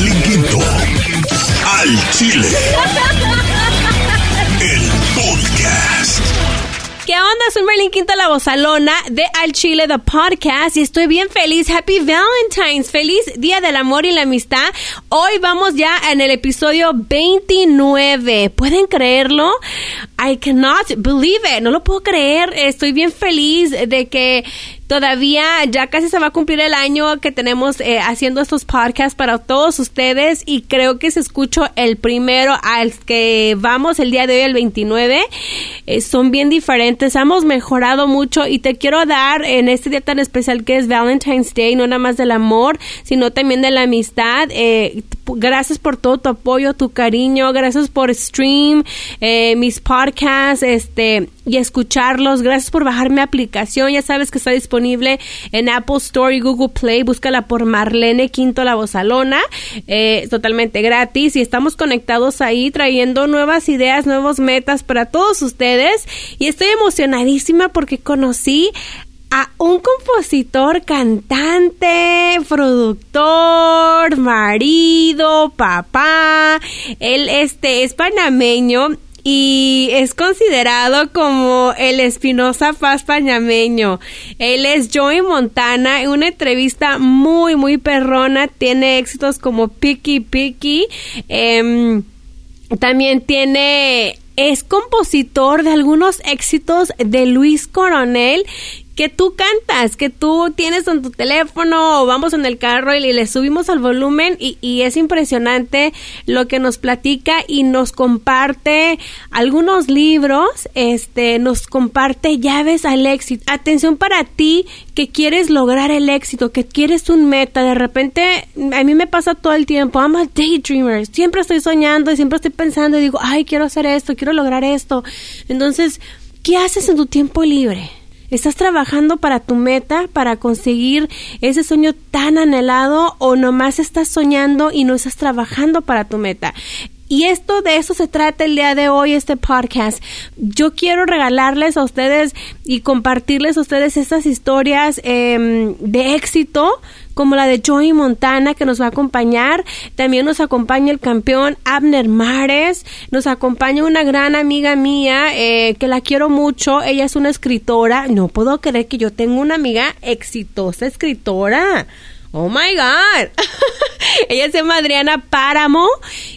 Quinto. Al Chile. El podcast. ¿Qué onda? Soy Merlin Quinto, la bozalona de Al Chile, The Podcast, y estoy bien feliz. Happy Valentine's. Feliz Día del Amor y la Amistad. Hoy vamos ya en el episodio 29. ¿Pueden creerlo? I cannot believe it. No lo puedo creer. Estoy bien feliz de que todavía ya casi se va a cumplir el año que tenemos eh, haciendo estos podcasts para todos ustedes y creo que se escucho el primero al que vamos el día de hoy, el 29. Eh, son bien diferentes, hemos mejorado mucho y te quiero dar en este día tan especial que es Valentine's Day, no nada más del amor, sino también de la amistad. Eh, gracias por todo tu apoyo, tu cariño, gracias por stream mis podcasts, este y escucharlos. Gracias por bajar mi aplicación. Ya sabes que está disponible en Apple Store y Google Play. Búscala por Marlene Quinto La Bozalona. Eh, totalmente gratis. Y estamos conectados ahí trayendo nuevas ideas, nuevos metas para todos ustedes. Y estoy emocionadísima porque conocí a un compositor, cantante, productor, marido, papá. Él este es panameño y es considerado como el Espinosa Paz pañameño. Él es Joey Montana, en una entrevista muy, muy perrona, tiene éxitos como Picky Picky, em, también tiene es compositor de algunos éxitos de Luis Coronel que tú cantas, que tú tienes en tu teléfono o vamos en el carro y le subimos al volumen y, es impresionante lo que nos platica y nos comparte algunos libros, este, nos comparte llaves al éxito. Atención para ti que quieres lograr el éxito, que quieres un meta, de repente a mí me pasa todo el tiempo, I'm a daydreamer, siempre estoy soñando y siempre estoy pensando y digo, ay, quiero hacer esto, quiero lograr esto. Entonces, ¿qué haces en tu tiempo libre? ¿Estás trabajando para tu meta, para conseguir ese sueño tan anhelado o nomás estás soñando y no estás trabajando para tu meta? Y esto de eso se trata el día de hoy, este podcast. Yo quiero regalarles a ustedes y compartirles a ustedes estas historias eh, de éxito como la de Joey Montana que nos va a acompañar. También nos acompaña el campeón Abner Mares. Nos acompaña una gran amiga mía eh, que la quiero mucho. Ella es una escritora. No puedo creer que yo tengo una amiga exitosa escritora. Oh my God. Ella se llama Adriana Páramo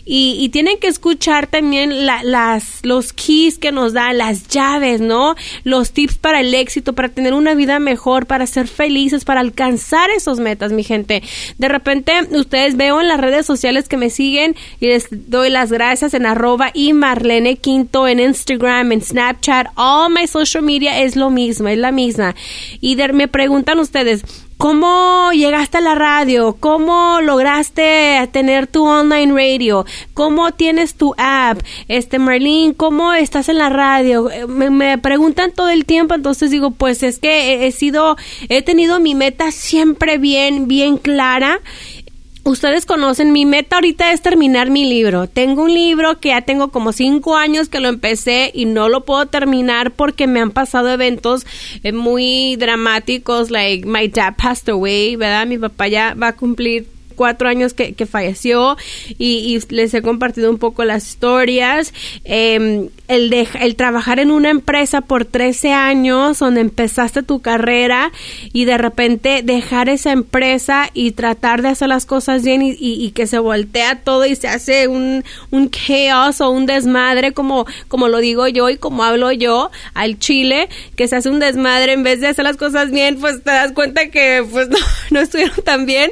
y, y tienen que escuchar también las, los keys que nos da, las llaves, ¿no? Los tips para el éxito, para tener una vida mejor, para ser felices, para alcanzar esos metas, mi gente. De repente, ustedes veo en las redes sociales que me siguen y les doy las gracias en arroba y Marlene Quinto en Instagram, en Snapchat, all my social media es lo mismo, es la misma. Y me preguntan ustedes, ¿Cómo llegaste a la radio? ¿Cómo lograste tener tu online radio? ¿Cómo tienes tu app? Este, Marlene, ¿cómo estás en la radio? Me, preguntan todo el tiempo, entonces digo, pues es que he sido, he tenido mi meta siempre bien, bien clara Ustedes conocen, mi meta ahorita es terminar mi libro. Tengo un libro que ya tengo como cinco años que lo empecé y no lo puedo terminar porque me han pasado eventos eh, muy dramáticos, like my dad passed away, ¿verdad? Mi papá ya va a cumplir cuatro años que, falleció y, les he compartido un poco las historias. Em, el, de, el trabajar en una empresa por 13 años donde empezaste tu carrera y de repente dejar esa empresa y tratar de hacer las cosas bien y, que se voltea todo y se hace un, un chaos o un desmadre como, como lo digo yo y como hablo yo al Chile, que se hace un desmadre en vez de hacer las cosas bien, pues te das cuenta que pues no, no estuvieron tan bien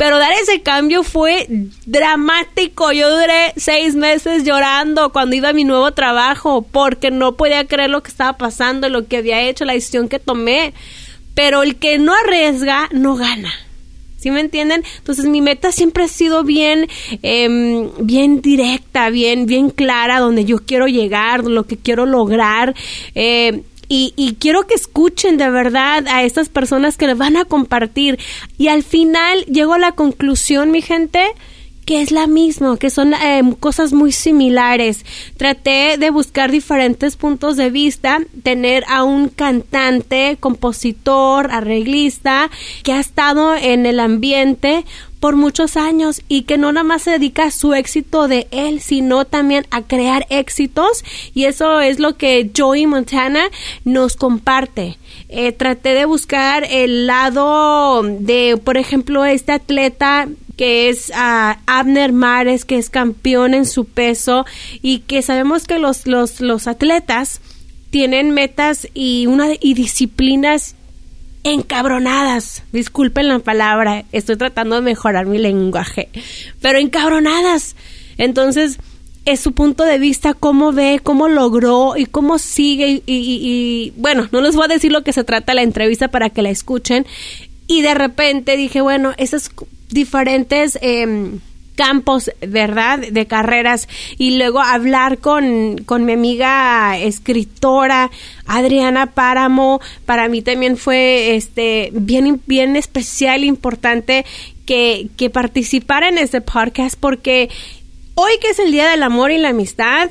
pero dar ese cambio fue dramático. Yo duré seis meses llorando cuando iba a mi nuevo trabajo porque no podía creer lo que estaba pasando, lo que había hecho, la decisión que tomé. Pero el que no arriesga, no gana. ¿Sí me entienden? Entonces mi meta siempre ha sido bien, em, bien directa, bien, bien clara, donde yo quiero llegar, lo que quiero lograr. Eh, y, quiero que escuchen de verdad a estas personas que les van a compartir. Y al final llego a la conclusión, mi gente, que es la misma, que son em, cosas muy similares. Traté de buscar diferentes puntos de vista, tener a un cantante, compositor, arreglista, que ha estado en el ambiente por muchos años y que no nada más se dedica a su éxito de él, sino también a crear éxitos y eso es lo que Joey Montana nos comparte. Eh, traté de buscar el lado de, por ejemplo, este atleta que es uh, Abner Mares, que es campeón en su peso y que sabemos que los, los, los atletas tienen metas y, una, y disciplinas encabronadas. Disculpen la palabra, estoy tratando de mejorar mi lenguaje, pero encabronadas. Entonces, es su punto de vista, cómo ve, cómo logró y cómo sigue. Y, bueno, no les voy a decir lo que se trata la entrevista para que la escuchen. Y de repente dije, bueno, esos diferentes eh, campos, ¿verdad? De carreras y luego hablar con, con mi amiga escritora Adriana Páramo, para mí también fue este bien, bien especial, importante que, que participara en este podcast porque hoy que es el Día del Amor y la Amistad,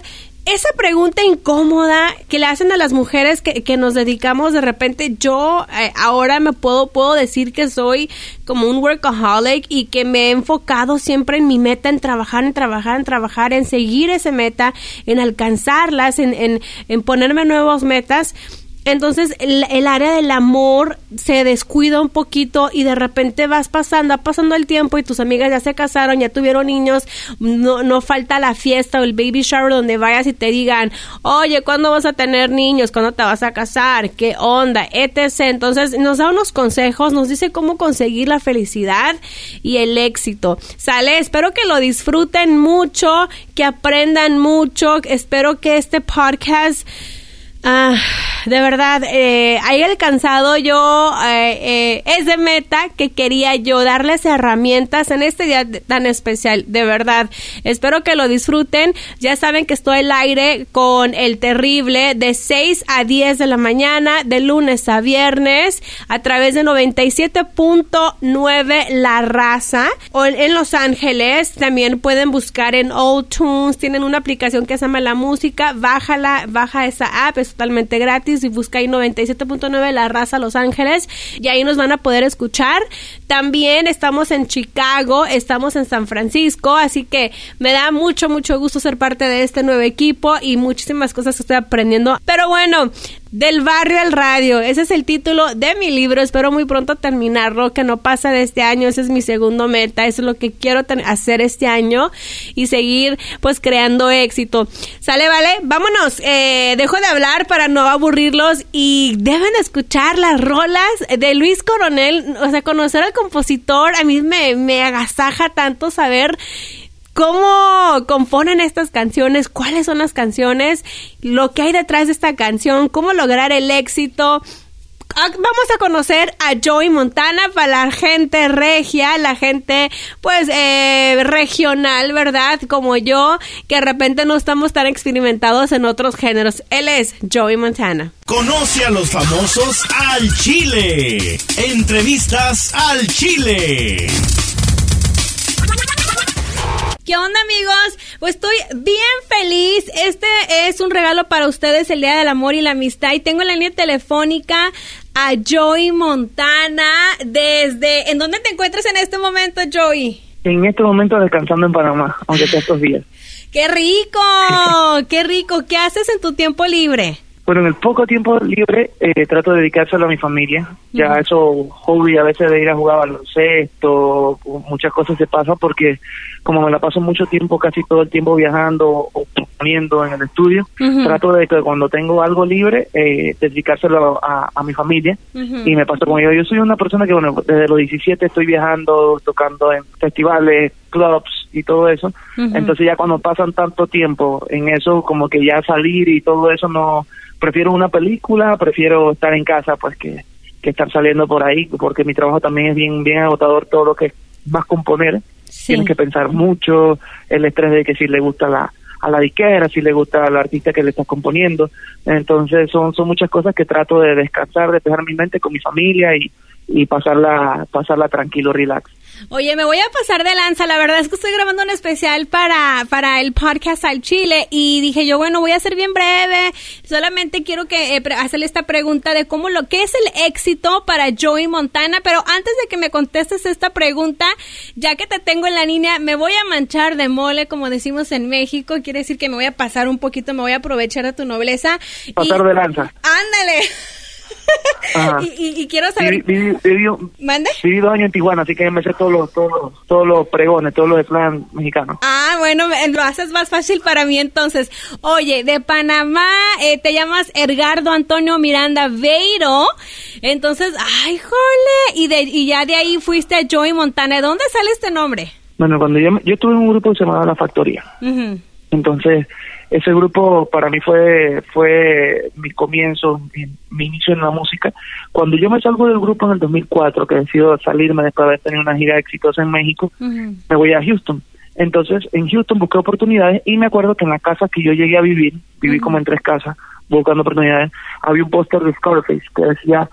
esa pregunta incómoda que le hacen a las mujeres que, que nos dedicamos de repente, yo eh, ahora me puedo, puedo decir que soy como un workaholic y que me he enfocado siempre en mi meta, en trabajar, en trabajar, en trabajar, en seguir esa meta, en alcanzarlas, en, en, en ponerme nuevas metas entonces el, área del amor se descuida un poquito y de repente vas pasando, pasando el tiempo y tus amigas ya se casaron, ya tuvieron niños, no, no falta la fiesta o el baby shower donde vayas y te digan, oye, ¿cuándo vas a tener niños? ¿Cuándo te vas a casar? ¿Qué onda? Etc. Entonces nos da unos consejos, nos dice cómo conseguir la felicidad y el éxito. Sale, espero que lo disfruten mucho, que aprendan mucho, espero que este podcast Ah, de verdad, eh, he alcanzado yo eh, eh, ese meta que quería yo darles herramientas en este día tan especial, de verdad. Espero que lo disfruten. Ya saben que estoy al aire con el terrible de 6 a 10 de la mañana, de lunes a viernes, a través de 97.9 La Raza. O en Los Ángeles también pueden buscar en Old Tunes, tienen una aplicación que se llama La Música, bájala, baja esa app totalmente gratis y busca ahí 97.9 La Raza Los Ángeles y ahí nos van a poder escuchar. También estamos en Chicago, estamos en San Francisco, así que me da mucho, mucho gusto ser parte de este nuevo equipo y muchísimas cosas que estoy aprendiendo. Pero bueno, del barrio al radio. Ese es el título de mi libro. Espero muy pronto terminarlo, que no pasa de este año. Ese es mi segundo meta. Eso es lo que quiero hacer este año y seguir pues creando éxito. ¿Sale, vale? Vámonos. Eh, dejo de hablar para no aburrirlos y deben escuchar las rolas de Luis Coronel. O sea, conocer al compositor a mí me, me agasaja tanto saber cómo componen estas canciones, cuáles son las canciones, lo que hay detrás de esta canción, cómo lograr el éxito. Ah, vamos a conocer a Joey Montana para la gente regia, la gente pues eh, regional, ¿verdad? Como yo, que de repente no estamos tan experimentados en otros géneros. Él es Joey Montana. Conoce a los famosos al Chile. Entrevistas al Chile. ¿Qué onda amigos? Pues estoy bien feliz. Este es un regalo para ustedes el Día del Amor y la Amistad. Y tengo en la línea telefónica a Joey Montana desde... ¿En dónde te encuentras en este momento, Joey? En este momento descansando en Panamá, aunque sea estos días. ¡Qué rico! ¡Qué rico! ¿Qué haces en tu tiempo libre? Bueno, en el poco tiempo libre eh, trato de dedicárselo a mi familia. Ya eso, hobby a veces de ir a jugar baloncesto, muchas cosas se pasa porque como me la paso mucho tiempo, casi todo el tiempo viajando o poniendo en el estudio, trato de que cuando tengo algo libre, eh, dedicárselo a, mi familia y me paso con ellos. Yo soy una persona que, bueno, desde los 17 estoy viajando, tocando en festivales, clubs y todo eso. Entonces ya cuando pasan tanto tiempo en eso, como que ya salir y todo eso no prefiero una película, prefiero estar en casa pues que, que estar saliendo por ahí, porque mi trabajo también es bien bien agotador todo lo que es más componer. Tienes que pensar mucho, el estrés de que si le gusta la a la disquera, si le gusta al artista que le estás componiendo. Entonces son son muchas cosas que trato de descansar, de dejar mi mente con mi familia y, y pasarla pasarla tranquilo, relax. Oye, me voy a pasar de lanza. La verdad es que estoy grabando un especial para, para el podcast al Chile y dije yo, bueno, voy a ser bien breve. Solamente quiero que eh, hacerle esta pregunta de cómo lo que es el éxito para Joey Montana. Pero antes de que me contestes esta pregunta, ya que te tengo en la línea, me voy a manchar de mole, como decimos en México. Quiere decir que me voy a pasar un poquito, me voy a aprovechar de tu nobleza. Pasar de lanza. Ándale. y, quiero saber. Viví, viví, dos años en Tijuana, así que me sé todos los, todos, todos los pregones, todos los de plan mexicano. Ah, bueno, lo haces más fácil para mí entonces. Oye, de Panamá eh, te llamas Edgardo Antonio Miranda Veiro. Entonces, ay, jole. Y, de, y ya de ahí fuiste a Joey Montana. ¿De dónde sale este nombre? Bueno, cuando yo, yo estuve en un grupo que se llamaba La Factoría. Entonces, ese grupo para mí fue fue mi comienzo, mi, inicio en la música. Cuando yo me salgo del grupo en el 2004, que decido salirme después de haber tenido una gira exitosa en México, me voy a Houston. Entonces, en Houston busqué oportunidades y me acuerdo que en la casa que yo llegué a vivir, viví como en tres casas buscando oportunidades, había un póster de Scarface que decía,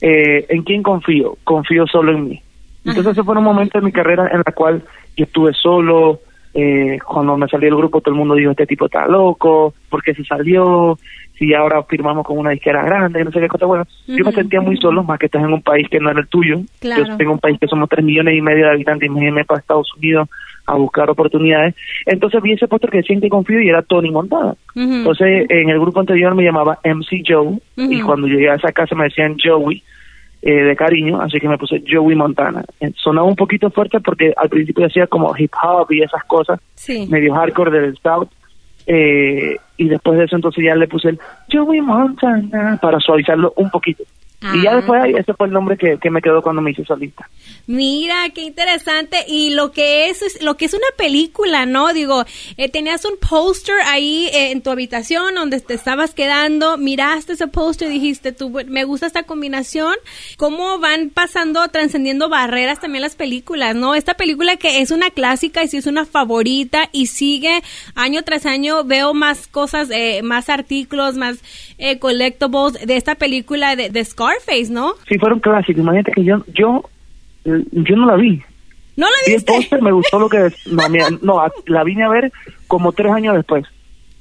eh, ¿en quién confío? Confío solo en mí. Entonces, ese fue un momento de mi carrera en la cual yo estuve solo, eh, cuando me salió el grupo todo el mundo dijo este tipo está loco, ¿por qué se salió? Si ahora firmamos con una disquera grande, no sé qué cosa. Bueno, yo me sentía muy solo, más que estás en un país que no era el tuyo. Yo tengo un país que somos tres millones y medio de habitantes, imagínate para Estados Unidos a buscar oportunidades. Entonces vi ese póster que siente confío y era Tony Montana. Entonces en el grupo anterior me llamaba MC Joe y cuando llegué a esa casa me decían Joey eh, de cariño, así que me puse Joey Montana. Eh, sonaba un poquito fuerte porque al principio decía como hip hop y esas cosas, medio hardcore del South, eh, y después de eso entonces ya le puse el Joey Montana para suavizarlo un poquito. Y ya después, ese fue el nombre que, que, me quedó cuando me hice solista. Mira, qué interesante. Y lo que es, lo que es una película, ¿no? Digo, eh, tenías un póster ahí eh, en tu habitación donde te estabas quedando, miraste ese póster y dijiste, tú, me gusta esta combinación. ¿Cómo van pasando, trascendiendo barreras también las películas, ¿no? Esta película que es una clásica y sí es una favorita y sigue año tras año, veo más cosas, eh, más artículos, más collectibles de esta película de, de Scar Face, ¿no? Sí, fueron clásicos. Imagínate que yo, yo, yo no la vi. ¿No la viste? Vi el póster, me gustó lo que... No, no, la vine a ver como tres años después.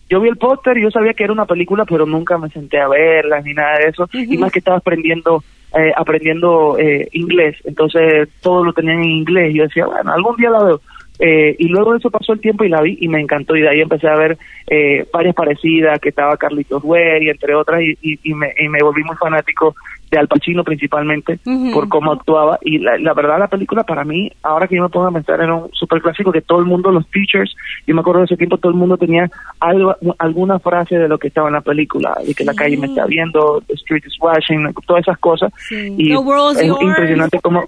Yo vi el póster y yo sabía que era una película, pero nunca me senté a verla ni nada de eso. Y más que estaba aprendiendo eh, aprendiendo eh, inglés, entonces todo lo tenían en inglés. Yo decía, bueno, algún día la veo. Eh, y luego de eso pasó el tiempo y la vi y me encantó. Y de ahí empecé a ver eh, varias parecidas que estaba Carlitos Güey entre otras y, y, me, y, me, volví muy fanático de Al Pacino principalmente por cómo actuaba. Y la, verdad la película para mí ahora que yo me pongo a pensar era un super clásico que todo el mundo los teachers yo me acuerdo de ese tiempo todo el mundo tenía algo alguna frase de lo que estaba en la película de que la calle me está viendo the street is watching todas esas cosas. Y es impresionante cómo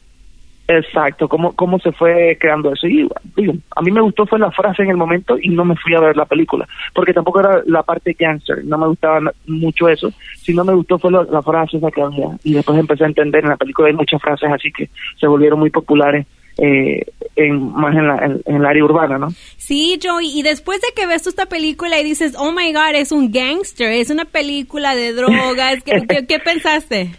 Exacto, cómo, cómo se fue creando eso. Y digo, a mí me gustó fue la frase en el momento y no me fui a ver la película, porque tampoco era la parte gangster, no me gustaba mucho eso, sino me gustó fue la, frase esa que había. Y después empecé a entender, en la película hay muchas frases así que se volvieron muy populares. Eh, en, más en, la, en, el área urbana, ¿no? Sí, Joey, y después de que ves esta película y dices, oh my god, es un gangster, es una película de drogas, ¿qué, qué pensaste?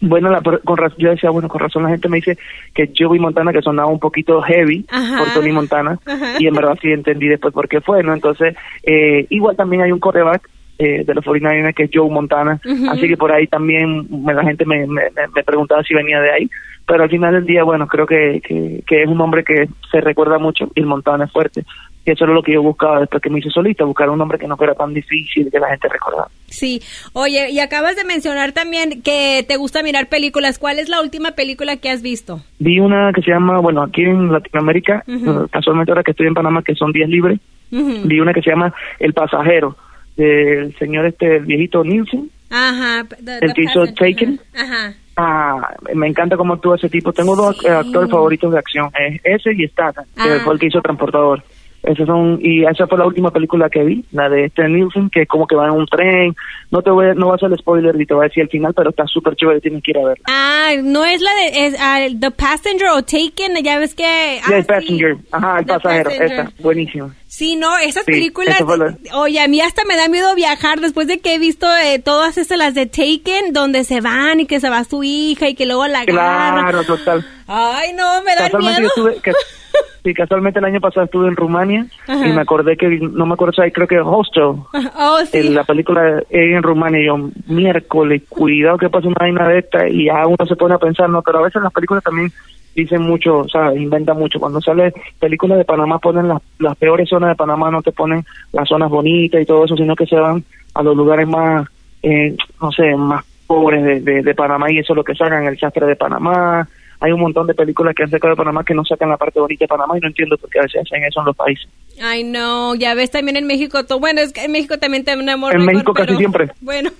Bueno, la, con, yo decía, bueno, con razón la gente me dice que vi Montana que sonaba un poquito heavy por Tony Montana y en verdad sí entendí después por qué fue, ¿no? Entonces, eh, igual también hay un coreback eh, de los 49 que es Joe Montana, así que por ahí también la gente me, me, me, preguntaba si venía de ahí, pero al final del día, bueno, creo que, que, que es un hombre que se recuerda mucho y Montana es fuerte, y eso era lo que yo buscaba después que me hice solista, buscar un nombre que no fuera tan difícil que la gente recordara. Sí, oye, y acabas de mencionar también que te gusta mirar películas. ¿Cuál es la última película que has visto? Vi una que se llama, bueno, aquí en Latinoamérica, casualmente ahora que estoy en Panamá, que son días libres, vi una que se llama El Pasajero, del señor este, el viejito Nielsen. Ajá. el que hizo Taken. Ajá. Ah, me encanta cómo actúa ese tipo. Tengo dos actores favoritos de acción, es ese y Statham, que fue el que hizo Transportador. Esas son y esa fue la última película que vi, la de Stan Nielsen, que es como que va en un tren. No te voy, a- no va a el spoiler y te voy a decir el final, pero está súper chévere, tienes que ir a verla. Ah, no es la de es, ah, The Passenger o Taken, ya ves que... Ah, el sí. Passenger, ajá, el The pasajero, Passenger. esa, buenísima. Sí, no, esas Sí, películas, la- oye, a mí hasta me da miedo viajar después de que he visto eh, todas esas, las de Taken, donde se van y que se va su hija y que luego la. Claro, total. Ay, no, me da miedo. yo estuve, que- sí, casualmente el año pasado estuve en Rumania Ajá. y me acordé que, no me acuerdo, creo que Hostel, Oh, sí. en la película en Rumania y yo, miércoles, cuidado que pasa una vaina de esta y ya uno se pone a pensar, no, pero a veces las películas también dicen mucho, o sea, inventan mucho. Cuando sale películas de Panamá ponen las, las peores zonas de Panamá, no te ponen las zonas bonitas y todo eso, sino que se van a los lugares más, eh, no sé, más pobres de, de, de Panamá y eso es lo que sacan, el sastre de Panamá. Hay un montón de películas que han sacado de Panamá que no sacan la parte bonita de Panamá y no entiendo por qué a veces hacen eso en los países. Ay, no, ya ves también en México, to- bueno, es que en México también tenemos En récord, México casi pero- siempre. Bueno,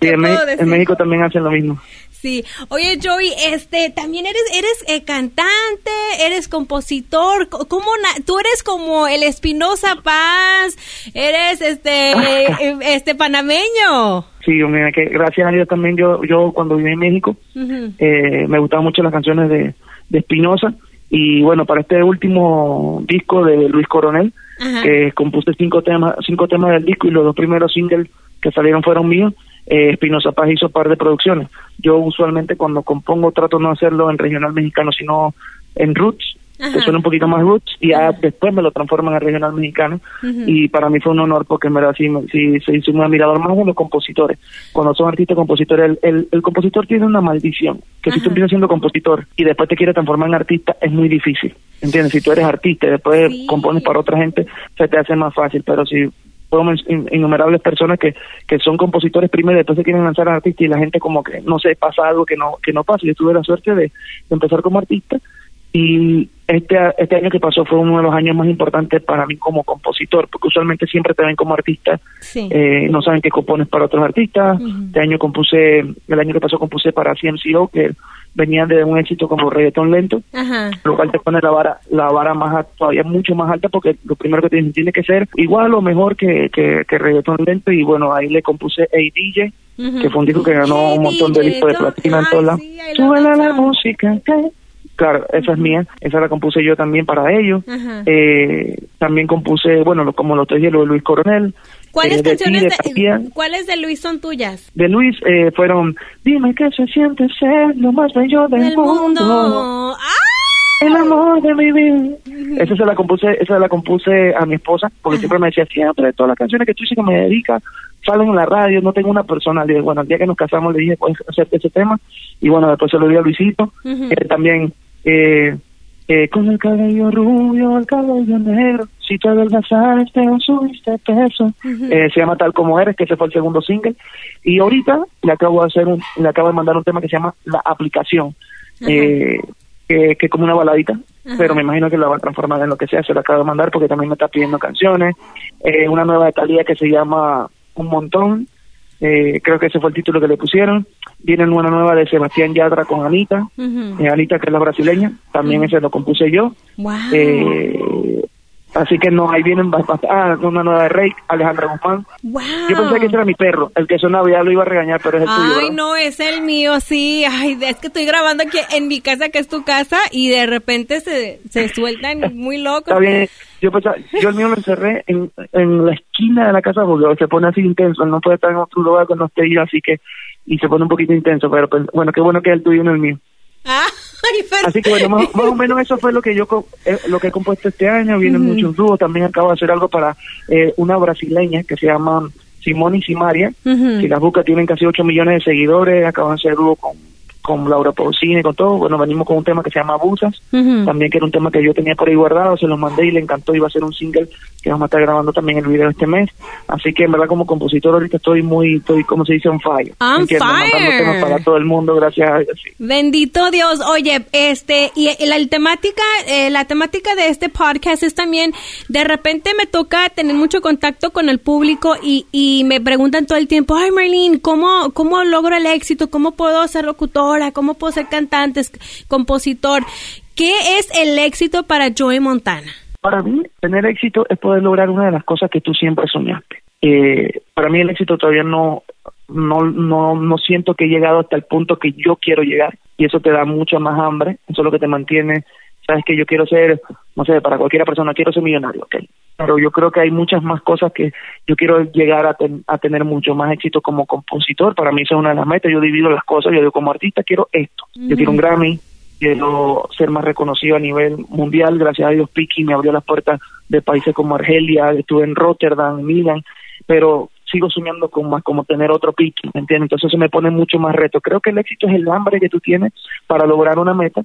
¿qué en, en? México también hacen lo mismo. Sí. Oye, Joey, este, también eres, eres eh, cantante, eres compositor, co- ¿cómo tú eres como el Espinosa Paz, eres este, eh, este panameño? Sí, mira, que gracias a Dios también yo, yo cuando viví en México, eh, me gustaban mucho las canciones de, de Espinosa. Y bueno, para este último disco de Luis Coronel, que compuse cinco temas, cinco temas del disco y los dos primeros singles que salieron fueron míos, eh, Espinosa Paz hizo par de producciones. Yo usualmente cuando compongo trato no hacerlo en regional mexicano, sino en roots, Ajá. que suena un poquito más roots, y ya después me lo transforman en regional mexicano. Y para mí fue un honor porque en verdad sí, me- sí, sí, soy un admirador más de los compositores. Cuando son artistas compositores, el, el, el compositor tiene una maldición, que si tú empiezas siendo compositor y después te quieres transformar en artista, es muy difícil. ¿Entiendes? Si tú eres artista y después Sí. compones para otra gente, se te hace más fácil. Pero si fueron in- innumerables personas que, que son compositores primero después se quieren lanzar a artista y la gente como que no sé, pasa algo que no que no pasa. Yo tuve la suerte de, de empezar como artista y este este año que pasó fue uno de los años más importantes para mí como compositor, porque usualmente siempre te ven como artista, Sí. eh, no saben que compones para otros artistas. Este año compuse, el año que pasó compuse para CMCO, que venían de un éxito como reggaetón lento Ajá. lo cual te pone la vara la vara más todavía mucho más alta porque lo primero que tienes tiene que ser igual o mejor que, que, que reggaetón lento y bueno ahí le compuse a DJ que fue un disco que ganó Hey, un montón de discos de platina en lados sí, la song. música que- claro esa es mía esa la compuse yo también para ellos eh, también compuse bueno como lo te dije lo de Luis Coronel ¿Cuáles eh, de canciones de de, Tapia. ¿Cuáles de Luis son tuyas? de Luis eh, fueron dime qué se siente ser lo más bello del, Del mundo. ¡Ah! el amor de mi vida. Esa se la compuse, esa la compuse a mi esposa, porque siempre me decía, siempre todas las canciones que tú dices que me dedicas salen en la radio, no tengo una persona. Le dije, bueno, el día que nos casamos le dije, puedes hacer ese tema. Y bueno, después se lo di a Luisito. Eh, también, eh, eh, con el cabello rubio, el cabello negro, si te adelgazaste o subiste peso. Eh, se llama Tal Como Eres, que ese fue el segundo single. Y ahorita le acabo de hacer un, le acabo de mandar un tema que se llama La Aplicación. Eh, que, que como una baladita, pero me imagino que la va a transformar en lo que sea, se la acabo de mandar porque también me está pidiendo canciones, eh, una nueva de Talía que se llama Un Montón, eh, creo que ese fue el título que le pusieron, viene una nueva de Sebastián Yadra con Anita, eh, Anita que es la brasileña, también ese lo compuse yo, Wow. eh, así que no, ahí vienen bastante, ah, una nueva de Rey, Alejandra Guzmán, wow. yo pensé que ese era mi perro, el que sonaba ya lo iba a regañar, pero es el tuyo, Ay, no, es el mío, sí. Ay, es que estoy grabando aquí en mi casa, que es tu casa, y de repente se, se sueltan muy locos. Está bien. Yo, pensaba- yo el mío lo encerré en, en la esquina de la casa porque se pone así intenso. No puede estar en otro lugar cuando esté yo, así que. Y se pone un poquito intenso, pero pues, bueno, qué bueno que es el tuyo y no el mío. Ah, ay, pero- Así que bueno, más, más o menos eso fue lo que yo eh, lo que he compuesto este año. Vienen muchos dúos. También acabo de hacer algo para eh, una brasileña que se llama Simón y Simaria. Ujú. Si las buscas, tienen casi 8 millones de seguidores. Acaban de hacer dúo con, con Laura Pausini y con todo. Bueno, venimos con un tema que se llama Abusas. También que era un tema que yo tenía por ahí guardado, se lo mandé y le encantó, iba a ser un single que vamos a estar grabando también el video este mes. Así que en verdad como compositor ahorita estoy muy, estoy como se dice, on fire. On. Mandando fire. temas para todo el mundo, gracias a Dios. sí. Bendito Dios. Oye, este, y la temática, eh, la temática de este podcast es también, de repente me toca tener mucho contacto con el público y, y me preguntan todo el tiempo, ay Marlene, ¿cómo, ¿cómo logro el éxito? ¿Cómo puedo ser locutora? ¿Cómo puedo ser cantante, compositor? ¿Qué es el éxito para Joey Montana? para mí, tener éxito es poder lograr una de las cosas que tú siempre soñaste. Eh, para mí el éxito todavía no, no, no, no siento que he llegado hasta el punto que yo quiero llegar y eso te da mucha más hambre, eso es lo que te mantiene, sabes que yo quiero ser, no sé, para cualquier persona quiero ser millonario, ok, pero yo creo que hay muchas más cosas que yo quiero llegar a, a tener mucho más éxito como compositor, para mí eso es una de las metas, yo divido las cosas, yo digo como artista quiero esto, yo quiero un Grammy, quiero ser más reconocido a nivel mundial, gracias a Dios Piki me abrió las puertas de países como Argelia, estuve en Rotterdam, en Milán, pero sigo soñando con más como tener otro Piki, ¿me entiendes? Entonces eso me pone mucho más reto. Creo que el éxito es el hambre que tú tienes para lograr una meta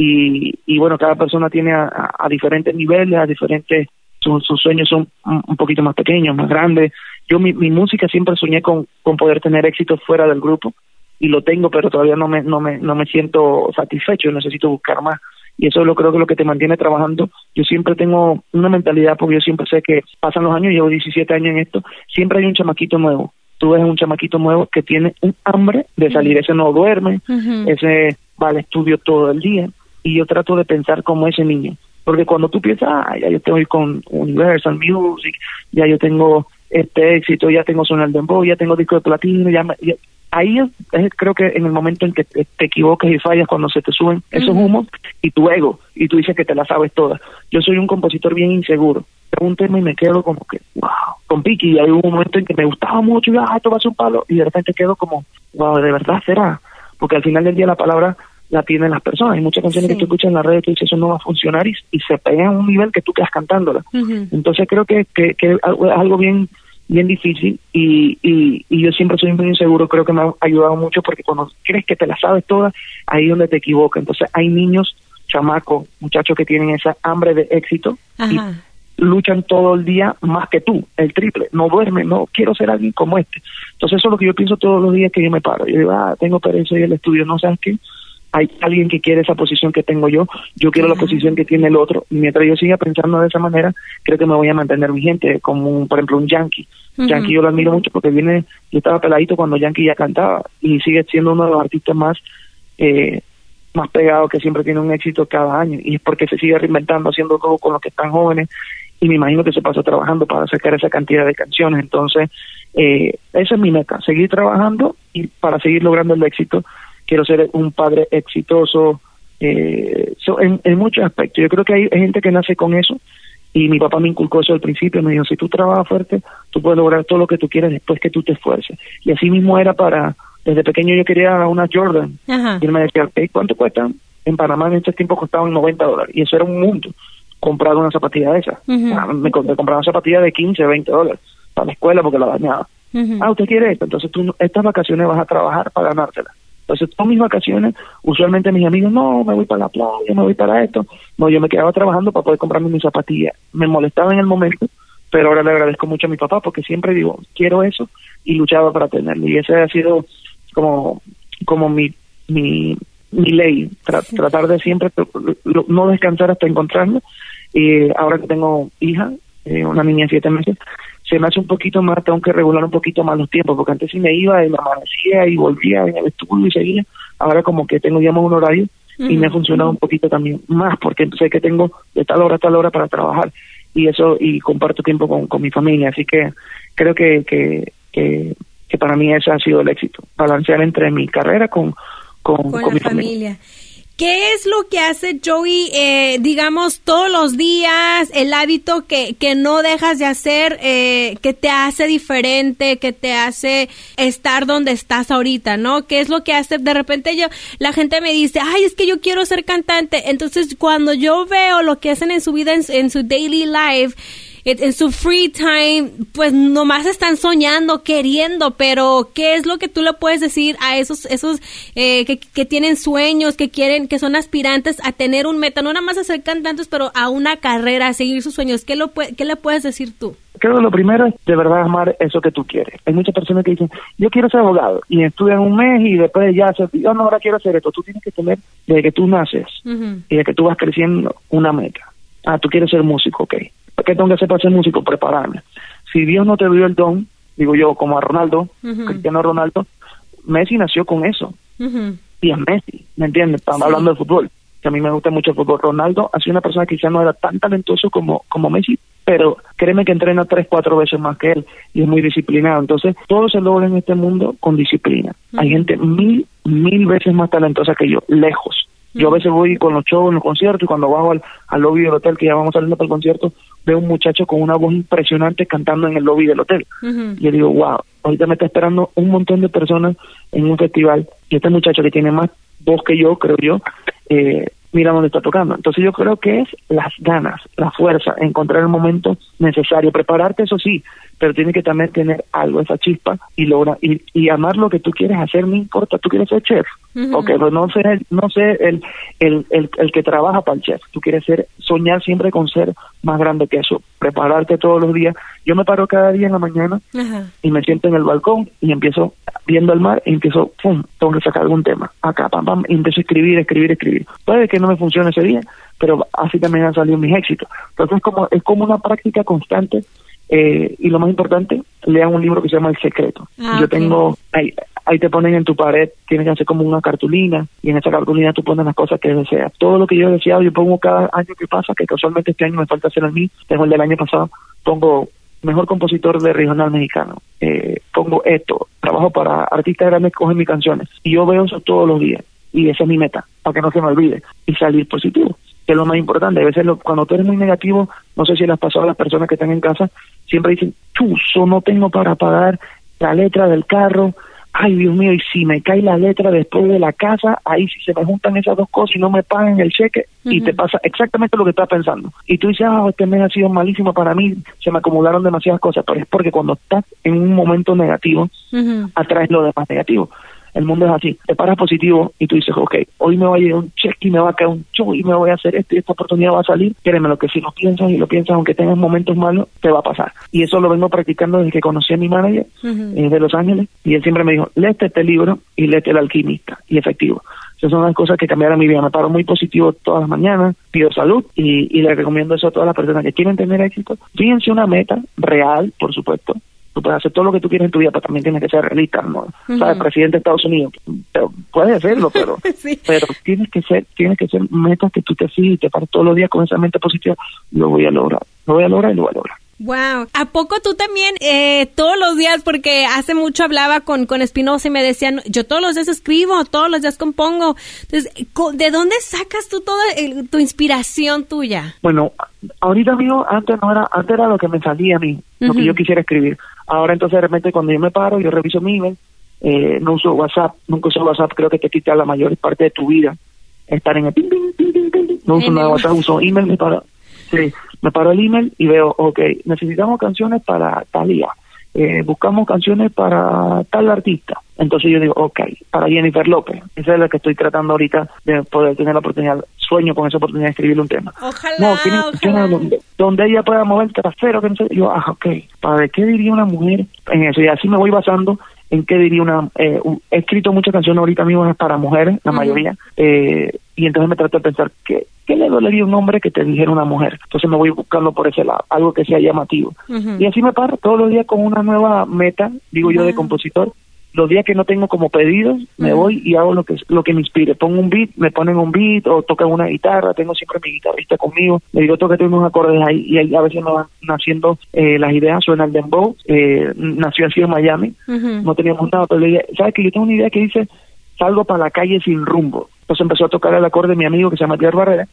y, y bueno, cada persona tiene a, a diferentes niveles, a diferentes, sus, sus sueños son un poquito más pequeños, más grandes. Yo mi, mi música siempre soñé con, con poder tener éxito fuera del grupo y lo tengo, pero todavía no me, no me, no me siento satisfecho, necesito buscar más. Y eso es lo creo que lo que te mantiene trabajando. Yo siempre tengo una mentalidad, porque yo siempre sé que pasan los años, llevo 17 años en esto, siempre hay un chamaquito nuevo. Tú ves un chamaquito nuevo que tiene un hambre de salir, ese no duerme, ese va al estudio todo el día, y yo trato de pensar como ese niño. Porque cuando tú piensas, ah, ya yo estoy con Universal Music, ya yo tengo este éxito, ya tengo Sonar Dembow, ya tengo disco de platino, ya, ya ahí es, creo que en el momento en que te, equivocas y fallas cuando se te suben esos humos y tu ego y tú dices que te la sabes toda. Yo soy un compositor bien inseguro. un tema y me quedo como que, wow, con Piki. Y hay un momento en que me gustaba mucho y, ah, esto va a ser un palo. Y de repente quedo como, wow, ¿de verdad será? Porque al final del día la palabra la tienen las personas. Hay muchas canciones que tú escuchas en la red y tú dices, eso no va a funcionar y, se pega a un nivel que tú quedas cantándola. Entonces creo que, que, que es algo bien bien difícil y, y, y, yo siempre soy muy inseguro, creo que me ha ayudado mucho porque cuando crees que te la sabes toda, ahí es donde te equivocas. Entonces hay niños, chamacos, muchachos que tienen esa hambre de éxito y luchan todo el día más que tú, el triple, no duermen, no quiero ser alguien como este. Entonces eso es lo que yo pienso todos los días que yo me paro. Yo digo, ah, tengo pereza y el estudio, no sabes qué, hay alguien que quiere esa posición que tengo yo, yo quiero la posición que tiene el otro, y mientras yo siga pensando de esa manera, creo que me voy a mantener vigente, como por ejemplo un Yankee. Yankee yo lo admiro mucho porque viene, yo estaba peladito cuando Yankee ya cantaba, y sigue siendo uno de los artistas más, eh, más pegados que siempre tiene un éxito cada año, y es porque se sigue reinventando, haciendo todo con los que están jóvenes, y me imagino que se pasa trabajando para sacar esa cantidad de canciones, entonces, eh, esa es mi meta, seguir trabajando y para seguir logrando el éxito quiero ser un padre exitoso, eh, en, muchos aspectos. Yo creo que hay, gente que nace con eso y mi papá me inculcó eso al principio, me dijo, si tú trabajas fuerte, tú puedes lograr todo lo que tú quieres después que tú te esfuerces. Y así mismo era para, desde pequeño yo quería una Jordan. Y él me decía, ¿cuánto cuestan? En Panamá en ese tiempo costaban 90 dólares y eso era un mundo comprar una zapatilla de esa. Ah, me, compraba una zapatilla de 15, 20 dólares para la escuela porque la dañaba. Ah, usted quiere esto, entonces tú estas vacaciones vas a trabajar para ganártela. Entonces, todas mis vacaciones, usualmente mis amigos, no, me voy para la playa, me voy para esto. No, yo me quedaba trabajando para poder comprarme mis zapatillas. Me molestaba en el momento, pero ahora le agradezco mucho a mi papá porque siempre digo, quiero eso y luchaba para tenerlo. Y ese ha sido como, como mi, mi, mi ley, tratar de siempre no descansar hasta encontrarlo. Y ahora que tengo hija, eh, una niña de siete meses, se me hace un poquito más, tengo que regular un poquito más los tiempos, porque antes sí me iba y me amanecía y volvía en el estudio y seguía, ahora como que tengo ya más un horario y me ha funcionado un poquito también más, porque sé que tengo de tal hora a tal hora para trabajar. Y eso, y comparto tiempo con, con mi familia, así que creo que, que, que, para mí ese ha sido el éxito, balancear entre mi carrera con, con, mi familia. ¿Qué es lo que hace Joey, eh, digamos, todos los días, el hábito que, que no dejas de hacer, eh, que te hace diferente, que te hace estar donde estás ahorita, ¿no? ¿Qué es lo que hace? De repente yo, la gente me dice, ay, es que yo quiero ser cantante. Entonces, cuando yo veo lo que hacen en su vida, en su daily life, en su free time, pues nomás están soñando, queriendo, pero ¿qué es lo que tú le puedes decir a esos, esos eh, que, tienen sueños, que quieren, que son aspirantes a tener un meta, no nada más a ser cantantes, pero a una carrera, a seguir sus sueños? ¿Qué, lo, qué le puedes decir tú? Creo que lo primero es de verdad amar eso que tú quieres. Hay muchas personas que dicen, yo quiero ser abogado, y estudian un mes y después ya se, yo no, ahora quiero hacer esto. Tú tienes que tener, desde que tú naces y desde que tú vas creciendo, una meta. Ah, tú quieres ser músico, ok ¿Qué tengo que hacer para ser músico? Prepararme. Si Dios no te dio el don, digo yo, como a Ronaldo, Cristiano Ronaldo, Messi nació con eso. Y es Messi, ¿me entiendes? Estamos hablando de fútbol. que a mí me gusta mucho el fútbol. Ronaldo ha sido una persona que quizás no era tan talentoso como, como Messi, pero créeme que entrena tres, cuatro veces más que él y es muy disciplinado. Entonces, todo se logra en este mundo con disciplina. Hay gente mil, mil veces más talentosa que yo, lejos. Yo a veces voy con los shows, en los conciertos, y cuando bajo al, al lobby del hotel, que ya vamos saliendo para el concierto, veo un muchacho con una voz impresionante cantando en el lobby del hotel. Y yo digo, wow, ahorita me está esperando un montón de personas en un festival, y este muchacho que tiene más voz que yo, creo yo, eh, mira dónde está tocando. Entonces yo creo que es las ganas, la fuerza, encontrar el momento necesario, prepararte, eso sí, pero tiene que también tener algo, esa chispa, y logra, y, y amar lo que tú quieres hacer, no importa, tú quieres ser chef, ok, pues no ser, no ser el, el, el, el que trabaja para el chef, tú quieres ser, soñar siempre con ser más grande que eso, prepararte todos los días. Yo me paro cada día en la mañana y me siento en el balcón y empiezo viendo el mar y empiezo, pum, tengo que sacar algún tema, acá, pam, pam, y empiezo a escribir, escribir, escribir. Puede que no me funcione ese día, pero así también han salido mis éxitos. Entonces como, es como una práctica constante eh, y lo más importante, lean un libro que se llama El Secreto. Ah, Yo tengo, ahí, ahí te ponen en tu pared, tienes que hacer como una cartulina y en esa cartulina tú pones las cosas que deseas. Todo lo que yo he deseado, yo pongo cada año que pasa, que casualmente este año me falta hacer el mí, tengo el del año pasado, pongo mejor compositor de regional mexicano, eh, pongo esto, trabajo para artistas grandes que cogen mis canciones y yo veo eso todos los días y esa es mi meta, para que no se me olvide y salir positivo, que es lo más importante. A veces lo- cuando tú eres muy negativo, no sé si les pasó a las personas que están en casa, siempre dicen, chuzo, no tengo para pagar la letra del carro, ay Dios mío, y si me cae la letra después de la casa, ahí si se me juntan esas dos cosas y no me pagan el cheque, y te pasa exactamente lo que estás pensando. Y tú dices, ah, este mes ha sido malísimo para mí, se me acumularon demasiadas cosas, pero es porque cuando estás en un momento negativo, atraes lo demás negativo. El mundo es así. Te paras positivo y tú dices, ok, hoy me va a llegar un cheque y me va a caer un show y me voy a hacer esto y esta oportunidad va a salir. Créeme, lo que si lo piensas y lo piensas, aunque tengas momentos malos, te va a pasar. Y eso lo vengo practicando desde que conocí a mi manager eh, de Los Ángeles y él siempre me dijo, léete este libro y léete El Alquimista. Y efectivo. Esas son las cosas que cambiaron mi vida. Me paro muy positivo todas las mañanas, pido salud y, y le recomiendo eso a todas las personas que quieren tener éxito. Fíjense una meta real, por supuesto. Tú puedes hacer todo lo que tú quieres en tu vida, pero también tienes que ser realista, ¿no? ¿Sabes? Presidente de Estados Unidos, pero puedes hacerlo, pero, Sí. pero tienes que ser, tienes que ser metas que tú te fijes y te pares todos los días con esa mente positiva. Lo voy a lograr, lo voy a lograr y lo voy a lograr. Wow. ¿A poco tú también eh, todos los días, porque hace mucho hablaba con, con Espinosa y me decían, yo todos los días escribo, todos los días compongo. Entonces, ¿de dónde sacas tú toda el- tu inspiración tuya? Bueno, ahorita amigo, antes no era, antes era lo que me salía a mí, lo que yo quisiera escribir. Ahora entonces de repente cuando yo me paro, yo reviso mi email, eh, no uso WhatsApp, nunca uso WhatsApp, creo que te quita la mayor parte de tu vida estar en el ping, ping, ping, ping, ping. no uso nada WhatsApp, uso email, me paro, sí, me paro el email y veo, ok, necesitamos canciones para tal día, eh, buscamos canciones para tal artista. Entonces yo digo, ok, para Jennifer López, esa es la que estoy tratando ahorita de poder tener la oportunidad, sueño con esa oportunidad de escribirle un tema. Ojalá, No, tiene ojalá. donde, donde ella pueda mover el trasero, que no sé. Yo, ah, ok, ¿para qué diría una mujer en eso? Y así me voy basando en qué diría una... Eh, un- he escrito muchas canciones ahorita mismo para mujeres, la mayoría, eh, y entonces me trato de pensar, ¿qué, ¿qué le dolería a un hombre que te dijera una mujer? Entonces me voy buscando por ese lado, algo que sea llamativo. Y así me paro todos los días con una nueva meta, digo yo, de compositor. Los días que no tengo como pedidos, me voy y hago lo que lo que me inspire. Pongo un beat, me ponen un beat o tocan una guitarra. Tengo siempre mi guitarrista conmigo. Le digo, toca unos acordes ahí y ahí a veces me van naciendo eh, las ideas. Suena el dembow. Eh, nació así en Miami. Ujú. No teníamos nada, pero le dije, ¿sabes que Yo tengo una idea que dice, salgo para la calle sin rumbo. Entonces empezó a tocar el acorde mi amigo que se llama Pierre Barrera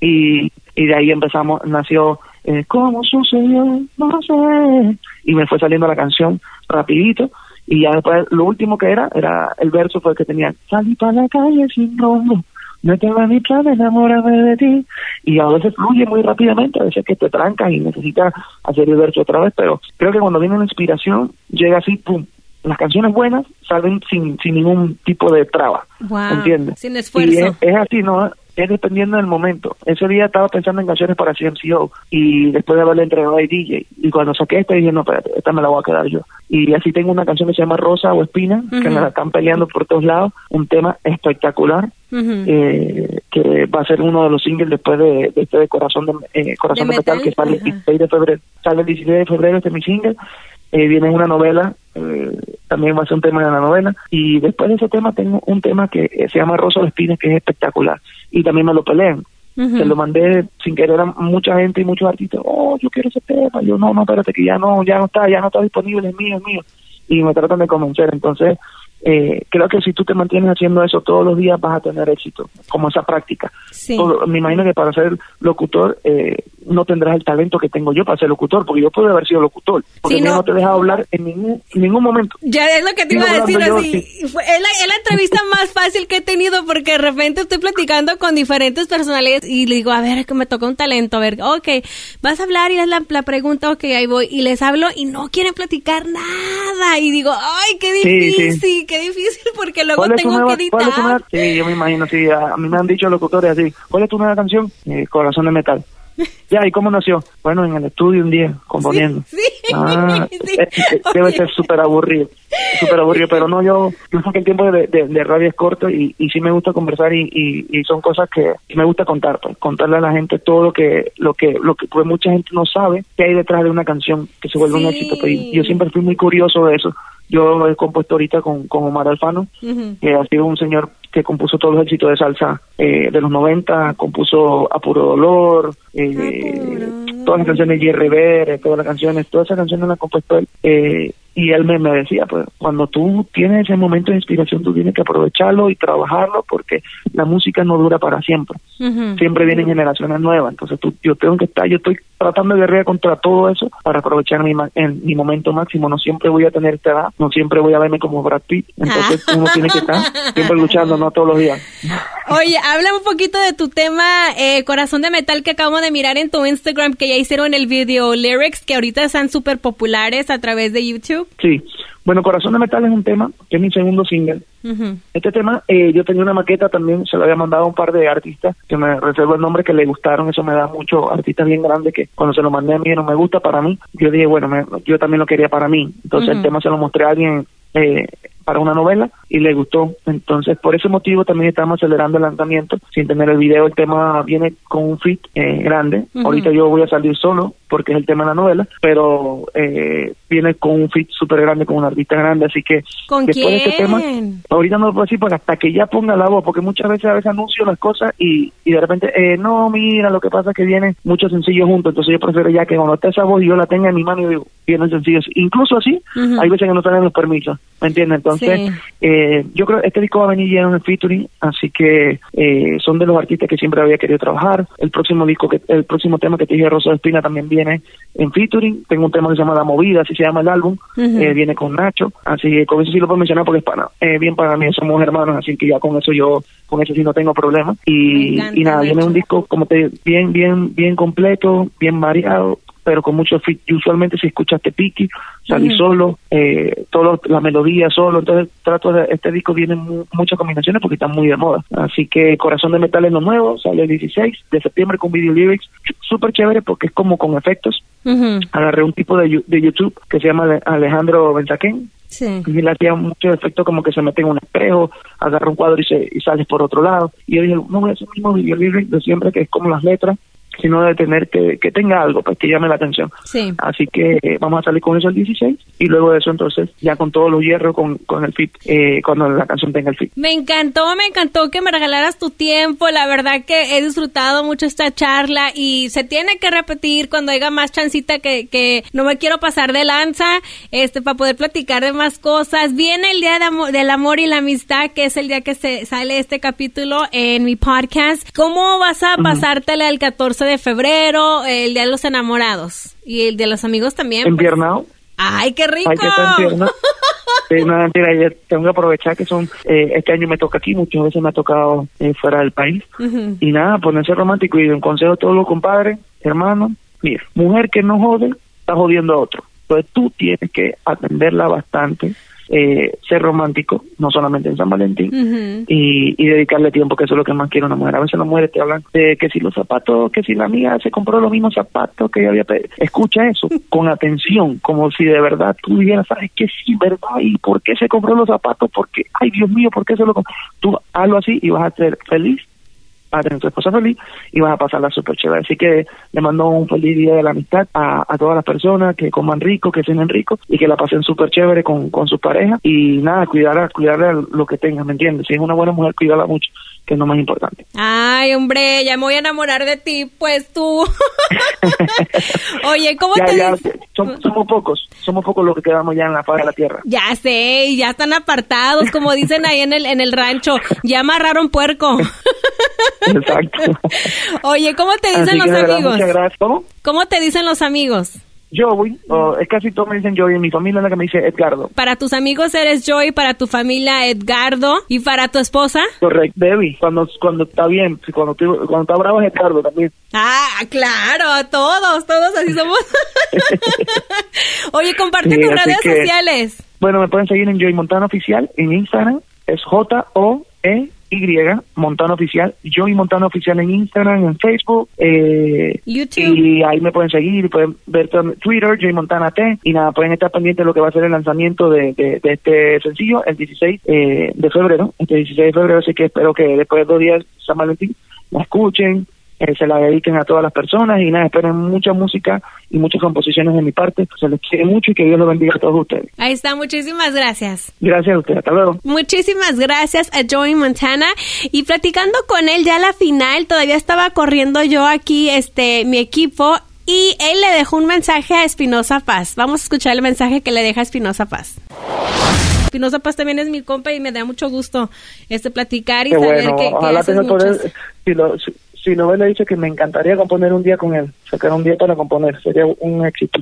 y, y de ahí empezamos, nació eh, ¿Cómo sucedió? No sé. Y me fue saliendo la canción rapidito y ya después lo último que era, era el verso fue el que tenía, salí para la calle sin rumbo, no tengo ni plan, enamórame de ti. Y a veces fluye muy rápidamente, a veces que te trancas y necesitas hacer el verso otra vez, pero creo que cuando viene una inspiración, llega así, pum, las canciones buenas salen sin, sin ningún tipo de traba, Wow, ¿entiendes? sin esfuerzo. Y es, es así, ¿no? Es dependiendo del momento. Ese día estaba pensando en canciones para CMCO y después de haberle entregado a DJ. Y cuando saqué esta dije, no, espérate, esta me la voy a quedar yo. Y así tengo una canción que se llama Rosa o Espina, que me la están peleando por todos lados. Un tema espectacular eh, que va a ser uno de los singles después de, de este de Corazón de, eh, Corazón ¿De de Metal, metal? que sale el Ajá. 16 de febrero. Sale el 16 de febrero, este es mi single. Eh, viene una novela eh, también va a ser un tema de la novela. Y después de ese tema tengo un tema que eh, se llama Rosa de Espinas, que es espectacular. Y también me lo pelean. Se lo mandé sin querer a mucha gente y muchos artistas. Oh, yo quiero ese tema. Yo, no, no, espérate, que ya no, ya no está, ya no está disponible, es mío, es mío. Y me tratan de convencer. Entonces, eh, creo que si tú te mantienes haciendo eso todos los días vas a tener éxito, como esa práctica. me imagino que para ser locutor eh, no tendrás el talento que tengo yo para ser locutor, porque yo puedo haber sido locutor, porque no. te deja hablar en ningún, ningún momento. Ya es lo que te iba a decir así. es, la, entrevista más fácil que he tenido porque de repente estoy platicando con diferentes personalidades y le digo, a ver, que me toca un talento, a ver, ok, vas a hablar y es la, la pregunta, ok, ahí voy, y les hablo y no quieren platicar nada, y digo, ay, qué difícil, qué difícil, porque luego tengo que editar. sí, yo me imagino, sí, a, mí me han dicho locutores así, ¿cuál es tu nueva canción? Eh, Corazón de Metal. Ya, ¿y cómo nació? Bueno, en el estudio un día, componiendo. Sí, ah, eh, eh, Debe ser súper aburrido, súper aburrido, pero no, yo, yo sé que el tiempo de, de, radio es corto y, y sí me gusta conversar y, y, son cosas que me gusta contar, pues, contarle a la gente todo lo que, lo que, lo que pues mucha gente no sabe que hay detrás de una canción que se vuelve un éxito. Pues, y yo siempre fui muy curioso de eso. Yo he compuesto ahita con, con Omar Alfano, que ha sido un señor que compuso todos los éxitos de salsa eh, de los 90, compuso A Puro Dolor, eh, todas las canciones de Jerry todas las canciones, todas esas canciones las ha compuesto él. Eh, y él me, me decía, pues cuando tú tienes ese momento de inspiración, tú tienes que aprovecharlo y trabajarlo porque la música no dura para siempre. Siempre vienen generaciones nuevas. Entonces tú, yo tengo que estar, yo estoy tratando de guerrear contra todo eso para aprovechar mi, en mi momento máximo. No siempre voy a tener esta edad, no siempre voy a verme como Brad Pitt. Entonces uno tiene que estar siempre luchando, no todos los días. Oye, habla un poquito de tu tema eh, Corazón de Metal que acabo de mirar en tu Instagram que ya hicieron el video lyrics que ahorita están súper populares a través de YouTube. Sí, bueno, Corazón de Metal es un tema, que es mi segundo single. Este tema, eh, yo tenía una maqueta también, se lo había mandado a un par de artistas, que me reservo el nombre, que le gustaron, eso me da mucho, artistas bien grandes, que cuando se lo mandé a mí no me gusta para mí, yo dije, bueno, yo también lo quería para mí. Entonces el tema se lo mostré a alguien eh, para una novela y le gustó. Entonces, por ese motivo también estamos acelerando el lanzamiento sin tener el video. El tema viene con un fit eh, grande. Ahorita yo voy a salir solo porque es el tema de la novela, pero eh, viene con un fit súper grande, con un artista grande. Así que ¿Con después de este tema, ahorita no lo puedo decir, porque hasta que ya ponga la voz, porque muchas veces a veces anuncio las cosas y, y de repente, eh, no, mira, lo que pasa es que vienen muchos sencillos juntos. Entonces, yo prefiero ya que cuando esté esa voz y yo la tenga en mi mano y digo, vienen sencillos. Incluso así, hay veces que no tienen los permisos, ¿me entiendes? Entonces, eh, yo creo que este disco va a venir lleno de featuring, así que eh, son de los artistas que siempre había querido trabajar. El próximo disco, que el próximo tema que te dije, Rosa de Espina, también viene en featuring. Tengo un tema que se llama La Movida, así se llama el álbum, eh, viene con Nacho, así que con eso sí lo puedo mencionar porque es para, eh, bien para mí, somos hermanos, así que ya con eso yo, con eso sí no tengo problema. Y, y nada, viene un disco como te bien, bien, bien completo, bien variado, pero con mucho fit. Y usualmente si escuchaste Piki, salí solo, eh, toda la melodía solo, entonces trato de, este disco viene muchas combinaciones porque está muy de moda. Así que Corazón de Metal es lo nuevo, sale el 16 de septiembre con video lyrics, súper chévere porque es como con efectos. Agarré un tipo de, de YouTube que se llama Alejandro Benzaquén, Sí. Y le hacía mucho efecto como que se mete en un espejo, agarra un cuadro y, se, y sales por otro lado. Y yo dije, no, voy a hacer el mismo video de siempre, que es como las letras, sino de tener que, que tenga algo pues que llame la atención. Sí. Así que eh, vamos a salir con eso el 16 y luego de eso entonces ya con todos los hierros, con, con el fit, eh, cuando la canción tenga el fit. Me encantó, me encantó que me regalaras tu tiempo, la verdad que he disfrutado mucho esta charla y se tiene que repetir cuando haya más chancita que, que no me quiero pasar de lanza, este, para poder platicar de más cosas. Viene el Día de del Amor y la Amistad, que es el día que se sale este capítulo en mi podcast. ¿Cómo vas a pasártela el 14 de febrero, el Día de los Enamorados. Y el de los amigos también. Pues. ¿Empiernado? ¡Ay, qué rico! Ay, no, mentira, tengo que aprovechar que son, eh, este año me toca aquí, muchas veces me ha tocado eh, fuera del país. Y nada, ponerse romántico y un consejo a todos los compadres, hermanos, mira, mujer que no jode, está jodiendo a otro. Entonces tú tienes que atenderla bastante, eh, ser romántico, no solamente en San Valentín, y, dedicarle tiempo, que eso es lo que más quiere una mujer. A veces las mujeres te hablan de que si los zapatos, que si la amiga se compró los mismos zapatos que había pedido. Escucha eso con atención, como si de verdad tú dijeras, ¿sabes que sí, verdad? ¿Y por qué se compró los zapatos? Porque, ay Dios mío, ¿por qué se lo compró? Tú hazlo así y vas a ser feliz a tener tu esposa feliz y vas a pasarla súper chévere. Así que le mando un feliz día de la amistad a, todas las personas que coman rico, que cenen rico y que la pasen súper chévere con, con sus parejas y nada, cuidar, cuidarle lo que tengan, ¿me entiendes? Si es una buena mujer, cuidarla mucho que es lo más importante. Ay, hombre, ya me voy a enamorar de ti, pues tú. Oye, ¿cómo te ya, somos, pocos, somos pocos los que quedamos ya en la faz de la tierra. Ya sé, ya están apartados, como dicen ahí en el, en el rancho, ya amarraron puerco. Exacto. Oye, ¿cómo te dicen los amigos? Muchas gracias. ¿Cómo? ¿Cómo te dicen los amigos? Joey, o es casi todos me dicen Joey, en mi familia es la que me dice Edgardo. Para tus amigos eres Joey, para tu familia Edgardo y para tu esposa? Correcto, Debbie, cuando, cuando está bien, cuando, cuando está bravo es Edgardo también. Ah, claro, todos, todos así somos. Oye, comparte tus redes sociales. Bueno, me pueden seguir en Joey Montana Oficial en Instagram, es J-O-E y Montano Oficial, Joey Montano Oficial en Instagram, en Facebook, eh, YouTube. Y ahí me pueden seguir, pueden ver Twitter, Joey Montana T, y nada, pueden estar pendientes de lo que va a ser el lanzamiento de, de, este sencillo el 16 eh, de febrero, este 16 de febrero, así que espero que después de dos días San Valentín la escuchen, eh, se la dediquen a todas las personas y nada, esperen mucha música y muchas composiciones de mi parte. Se les quiere mucho y que Dios los bendiga a todos ustedes. Ahí está, muchísimas gracias. Gracias a usted, hasta luego. Muchísimas gracias a Joey Montana y platicando con él ya la final, todavía estaba corriendo yo aquí, este, mi equipo y él le dejó un mensaje a Espinosa Paz. Vamos a escuchar el mensaje que le deja Espinosa Paz. Espinosa Paz también es mi compa y me da mucho gusto este platicar y saber que, ojalá tenga poder, si lo, si no le he dicho que me encantaría componer un día con él, sacar un día para componer, sería un éxito.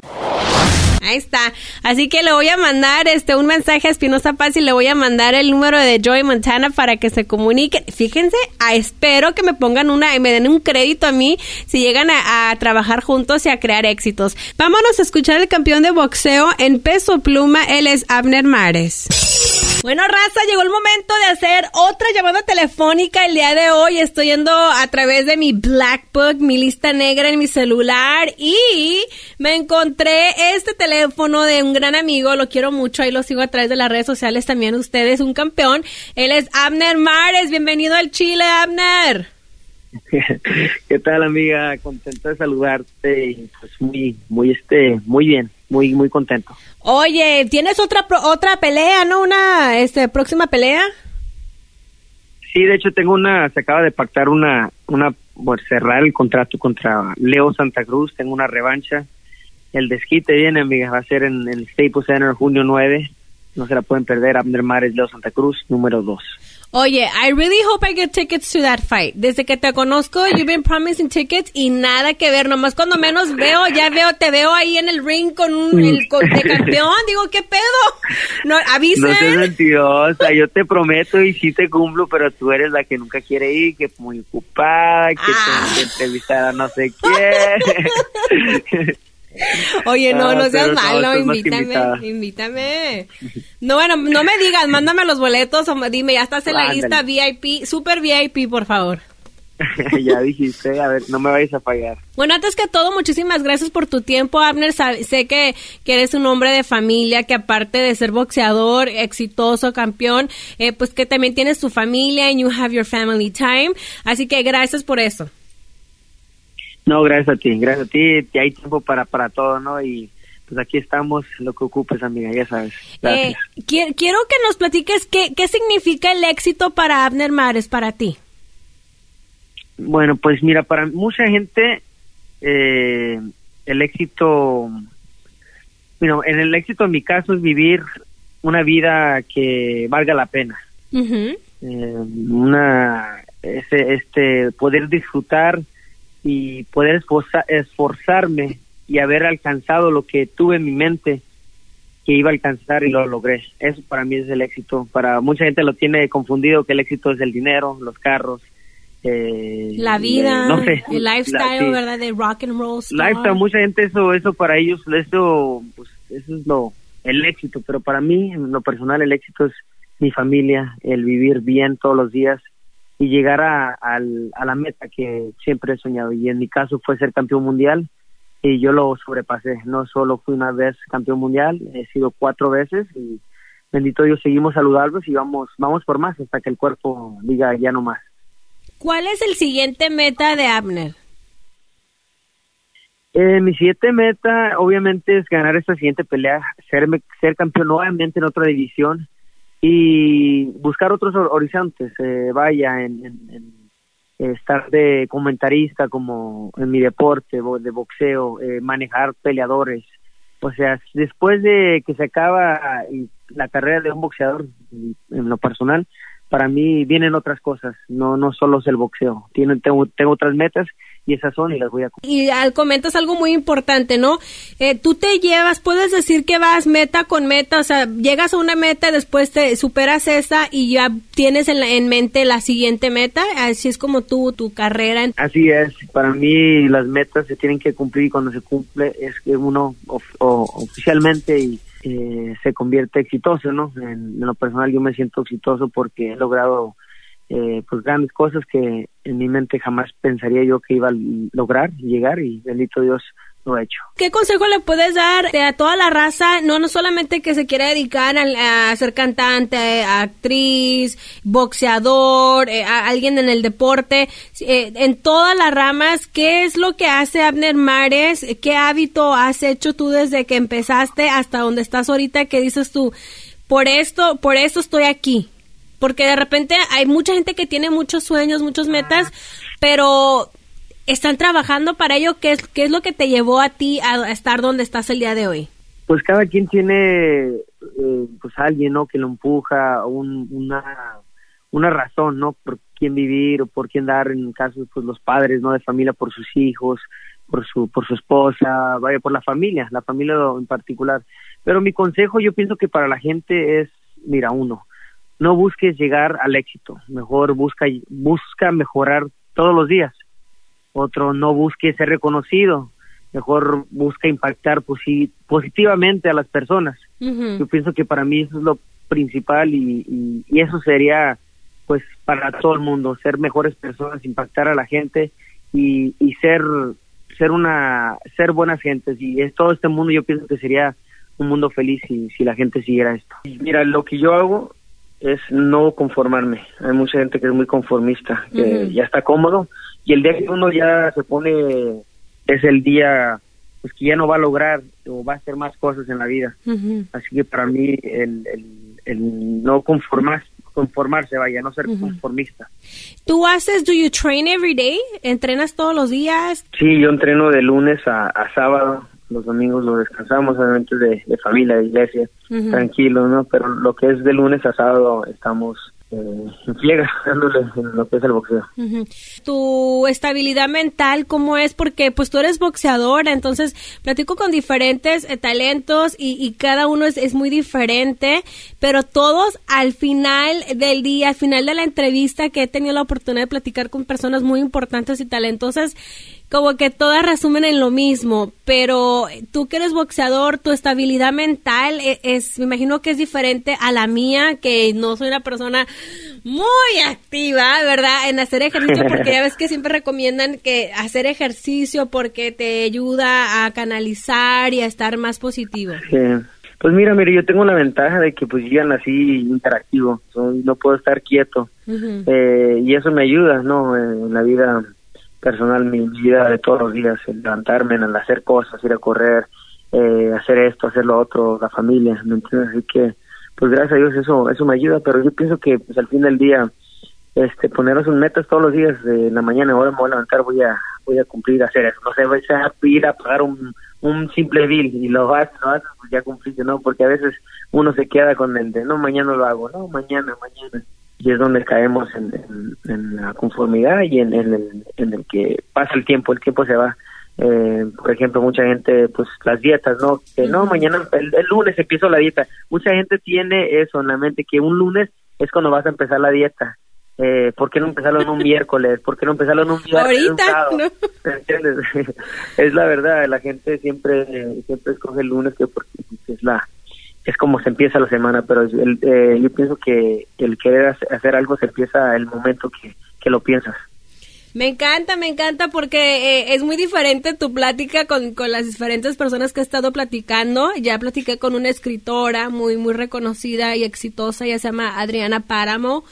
Ahí está. Así que le voy a mandar este un mensaje a Espinosa Paz y le voy a mandar el número de Joy Montana para que se comuniquen. Fíjense, espero que me pongan una y me den un crédito a mí si llegan a, a, trabajar juntos y a crear éxitos. Vámonos a escuchar el campeón de boxeo en peso pluma. Él es Abner Mares. Bueno, raza, llegó el momento de hacer otra llamada telefónica el día de hoy. Estoy yendo a través de mi Black Book, mi lista negra en mi celular y me encontré este teléfono de un gran amigo. Lo quiero mucho, ahí lo sigo a través de las redes sociales también ustedes, un campeón. Él es Abner Mares. Bienvenido al Chile, Abner. ¿Qué tal, amiga? Contento de saludarte y pues muy, muy, este, muy bien, muy, muy contento. Oye, ¿tienes otra otra pelea, no? Una este próxima pelea? Sí, de hecho tengo una, se acaba de pactar una, una, por cerrar el contrato contra Leo Santa Cruz, tengo una revancha. El desquite viene, amiga, va a ser en el Staples Center junio 9. No se la pueden perder, Abner Mares, Leo Santa Cruz, número 2. Oye, I really hope I get tickets to that fight. Desde que te conozco, you've been promising tickets y nada que ver. Nomás cuando menos veo, ya veo, te veo ahí en el ring con un el, con, de campeón. Digo, ¿qué pedo? No, avisen. No seas mentirosa. Yo te prometo y sí te cumplo, pero tú eres la que nunca quiere ir, que es muy ocupada, que ah. tengo que entrevistar a no sé quién. Oye, no, no seas malo, invítame, invítame. No, bueno, no me digas, mándame los boletos o dime, ya estás en la lista VIP, super VIP, por favor. ya dijiste, a ver, no me vayas a fallar. Bueno, antes que todo, muchísimas gracias por tu tiempo, Abner. Sé que, que eres un hombre de familia, que aparte de ser boxeador, exitoso, campeón, eh, pues que también tienes tu familia and you have your family time. Así que gracias por eso. No, gracias a ti, gracias a ti. Hay tiempo para, para todo, ¿no? Y pues aquí estamos, lo que ocupes, amiga, ya sabes. Eh, quiero que nos platiques qué, qué significa el éxito para Abner Mares, para ti. Bueno, pues mira, para mucha gente eh, el éxito, bueno, en el éxito en mi caso es vivir una vida que valga la pena. eh, una, este, este, poder disfrutar y poder esforzarme y haber alcanzado lo que tuve en mi mente que iba a alcanzar y lo logré. Eso para mí es el éxito. Para mucha gente lo tiene confundido que el éxito es el dinero, los carros. Eh, la vida, el lifestyle, ¿verdad? De rock and roll. Lifestyle, mucha gente eso, eso para ellos, eso, pues, eso es lo, el éxito. Pero para mí, en lo personal, el éxito es mi familia, el vivir bien todos los días, y llegar a, a, la meta que siempre he soñado. Y en mi caso fue ser campeón mundial y yo lo sobrepasé. No solo fui una vez campeón mundial, he sido cuatro veces y bendito Dios, seguimos saludables y vamos, vamos por más hasta que el cuerpo diga ya no más. ¿Cuál es el siguiente meta de Abner? Eh, mi siguiente meta, obviamente, es ganar esta siguiente pelea, ser, ser campeón nuevamente en otra división y buscar otros horizontes. Eh, vaya, en, estar de comentarista como en mi deporte de boxeo, eh, manejar peleadores. O sea, después de que se acaba la carrera de un boxeador, en lo personal, para mí vienen otras cosas, no no solo es el boxeo. Tienen, tengo, tengo otras metas y esas son y las voy a Y al comentas algo muy importante, ¿no? Eh, tú te llevas, puedes decir que vas meta con meta, o sea, llegas a una meta, después te superas esa y ya tienes en, en mente la siguiente meta, así es como tú, tu carrera. Así es, para mí las metas se tienen que cumplir y cuando se cumple es que uno oficialmente y eh, se convierte exitoso, ¿no? En, lo personal yo me siento exitoso porque he logrado eh, pues grandes cosas que en mi mente jamás pensaría yo que iba a lograr llegar y bendito Dios lo hecho. ¿Qué consejo le puedes dar a toda la raza, no, no solamente que se quiera dedicar a, ser cantante, actriz, boxeador, eh, alguien en el deporte, eh, en todas las ramas, qué es lo que hace Abner Mares, qué hábito has hecho tú desde que empezaste hasta donde estás ahorita, que dices tú, por esto, por esto estoy aquí? Porque de repente hay mucha gente que tiene muchos sueños, muchas metas, pero están trabajando para ello. ¿Qué es, qué es lo que te llevó a ti a estar donde estás el día de hoy? Pues cada quien tiene eh, pues alguien, ¿no? Que lo empuja, una, una razón, ¿no? Por quién vivir o por quién dar, en casos, pues los padres, ¿no? De familia por sus hijos, por su, por su esposa, vaya, por la familia, la familia en particular. Pero mi consejo yo pienso que para la gente es, mira, uno, no busques llegar al éxito, mejor busca, busca mejorar todos los días. Otro no busque ser reconocido, mejor busca impactar positivamente a las personas. Yo pienso que para mí eso es lo principal y, y, eso sería pues para todo el mundo, ser mejores personas, impactar a la gente y, y ser ser una ser buenas gentes. Y es todo este mundo yo pienso que sería un mundo feliz si, si la gente siguiera esto. Mira, lo que yo hago es no conformarme. Hay mucha gente que es muy conformista, que ya está cómodo y el día que uno ya se pone es el día pues que ya no va a lograr o va a hacer más cosas en la vida. Así que para mí el, el, no conformar, conformarse, vaya, no ser conformista. ¿Tú haces, do you train every day? ¿Entrenas todos los días? Sí, yo entreno de lunes a, sábado. Los domingos lo descansamos, obviamente de, de familia, de iglesia, tranquilo, ¿no? Pero lo que es de lunes a sábado estamos eh, en lo que es el boxeo. Tu estabilidad mental, ¿cómo es? Porque pues tú eres boxeadora, entonces platico con diferentes eh, talentos y, cada uno es, es, muy diferente, pero todos al final del día, al final de la entrevista que he tenido la oportunidad de platicar con personas muy importantes y talentosas, como que todas resumen en lo mismo, pero tú que eres boxeador, tu estabilidad mental e, es, me imagino que es diferente a la mía, que no soy una persona muy activa, ¿verdad? En hacer ejercicio, porque ya ves que siempre recomiendan que hacer ejercicio porque te ayuda a canalizar y a estar más positivo. Sí. Pues mira, mire, yo tengo la ventaja de que pues ya nací interactivo, no puedo estar quieto eh, y eso me ayuda, ¿no? En la vida personal, mi vida de todos los días, el levantarme, el hacer cosas, ir a correr, eh, hacer esto, hacer lo otro, la familia, ¿me entiendes? Así que, pues gracias a Dios eso eso me ayuda, pero yo pienso que pues al fin del día, este, ponernos un metas todos los días, de en la mañana ahora me voy a levantar, voy a voy a cumplir, hacer eso, no sé, voy a ir a pagar un, un simple bill y lo vas, lo haces, pues ya cumpliste, ¿no? Porque a veces uno se queda con el de, no, mañana lo hago, no, mañana, mañana y es donde caemos en, la conformidad y en, el, en el que pasa el tiempo, el tiempo se va. Eh, por ejemplo, mucha gente, pues las dietas, ¿no? Que no, mañana, el, lunes empiezo la dieta. Mucha gente tiene eso en la mente, que un lunes es cuando vas a empezar la dieta. Eh, ¿Por qué no empezarlo en un miércoles? ¿Por qué no empezarlo en un viernes? Ahorita, ¿Entiendes? es la verdad, la gente siempre siempre escoge el lunes que porque es la es como se empieza la semana, pero eh, yo pienso que el querer hacer algo se empieza el momento que, lo piensas. Me encanta, me encanta porque eh, es muy diferente tu plática con, con, las diferentes personas que he estado platicando. Ya platiqué con una escritora muy, muy reconocida y exitosa, ella se llama Adriana Páramo.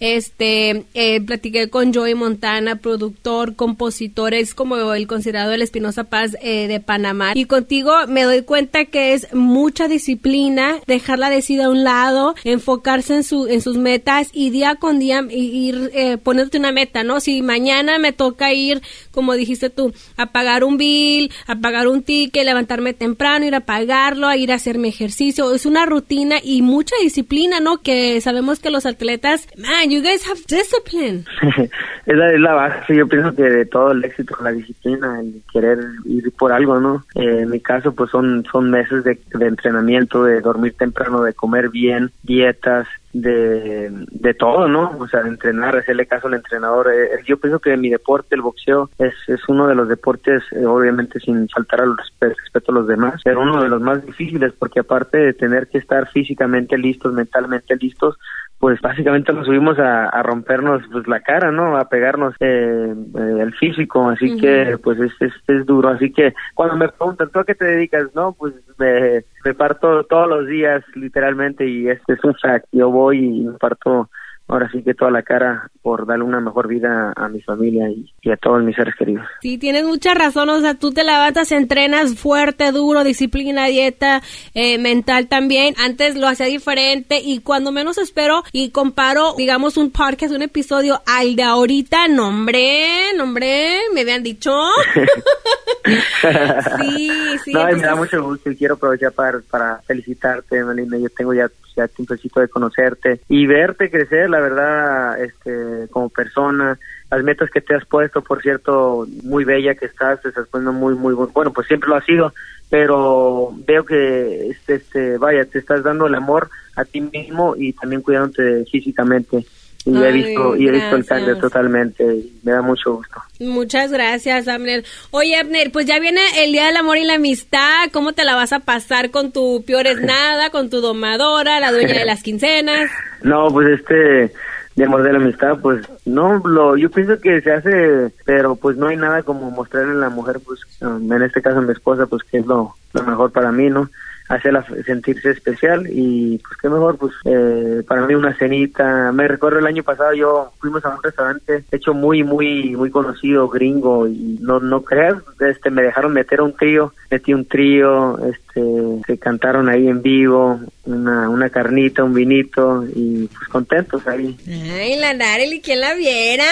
Este, eh, platiqué con Joey Montana, productor, compositor, es como el considerado el Espinosa Paz eh, de Panamá. Y contigo me doy cuenta que es mucha disciplina, dejar la decida a un lado, enfocarse en, su, en sus metas y día con día ir eh, poniéndote una meta, ¿no? Si mañana me toca ir, como dijiste tú, a pagar un bill, a pagar un ticket, levantarme temprano, ir a pagarlo, a ir a hacer mi ejercicio, es una rutina y mucha disciplina, ¿no? Que sabemos que los atletas, man, you guys have discipline. es, la, base, yo pienso que de todo el éxito, la disciplina, el querer ir por algo, ¿no? Eh, en mi caso, pues son, son meses de, entrenamiento, de dormir temprano, de comer bien, dietas, de, de todo, ¿no? O sea, de entrenar, hacerle caso al entrenador. Eh, yo pienso que mi deporte, el boxeo, es, es uno de los deportes, eh, obviamente sin faltar al respeto a los demás, pero uno de los más difíciles porque aparte de tener que estar físicamente listos, mentalmente listos, pues básicamente nos subimos a, rompernos pues la cara, ¿no? A pegarnos eh, eh el físico, así que pues es, es, es, duro, así que cuando me preguntan, ¿tú a qué te dedicas? No, pues me, me parto todos los días literalmente y este es un fact, yo voy y me parto ahora sí que toda la cara por darle una mejor vida a mi familia y, a todos mis seres queridos. Sí, tienes mucha razón, o sea, tú te levantas, entrenas fuerte, duro, disciplina, dieta, eh, mental también. Antes lo hacía diferente y cuando menos espero y comparo, digamos, un podcast, un episodio al de ahorita, nombre, nombre, me habían dicho. sí, sí. No, me da mucho gusto y quiero aprovechar para, para felicitarte, Melina. Yo tengo ya ya tiempecito de conocerte y verte crecer, la verdad, este, como persona, las metas que te has puesto, por cierto, muy bella que estás, te estás poniendo muy, muy bueno, pues siempre lo ha sido, pero veo que, este, este, vaya, te estás dando el amor a ti mismo y también cuidándote físicamente y he visto y he visto el cambio totalmente. Me da mucho gusto. Muchas gracias Abner. Oye Abner pues ya viene el día del amor y la amistad. Cómo te la vas a pasar con tu es nada con tu domadora la dueña de las quincenas no pues este de amor de la amistad pues no lo yo pienso que se hace pero pues no hay nada como mostrarle a la mujer pues en este caso a mi esposa pues que es lo, lo mejor para mí no hacerla sentirse especial y pues qué mejor pues eh, para mí una cenita. Me recuerdo el año pasado yo fuimos a un restaurante hecho muy muy muy conocido gringo y no no creas este me dejaron meter un trío metí un trío este que cantaron ahí en vivo una, una carnita un vinito y pues contentos ahí. Ay la Narely quién la viera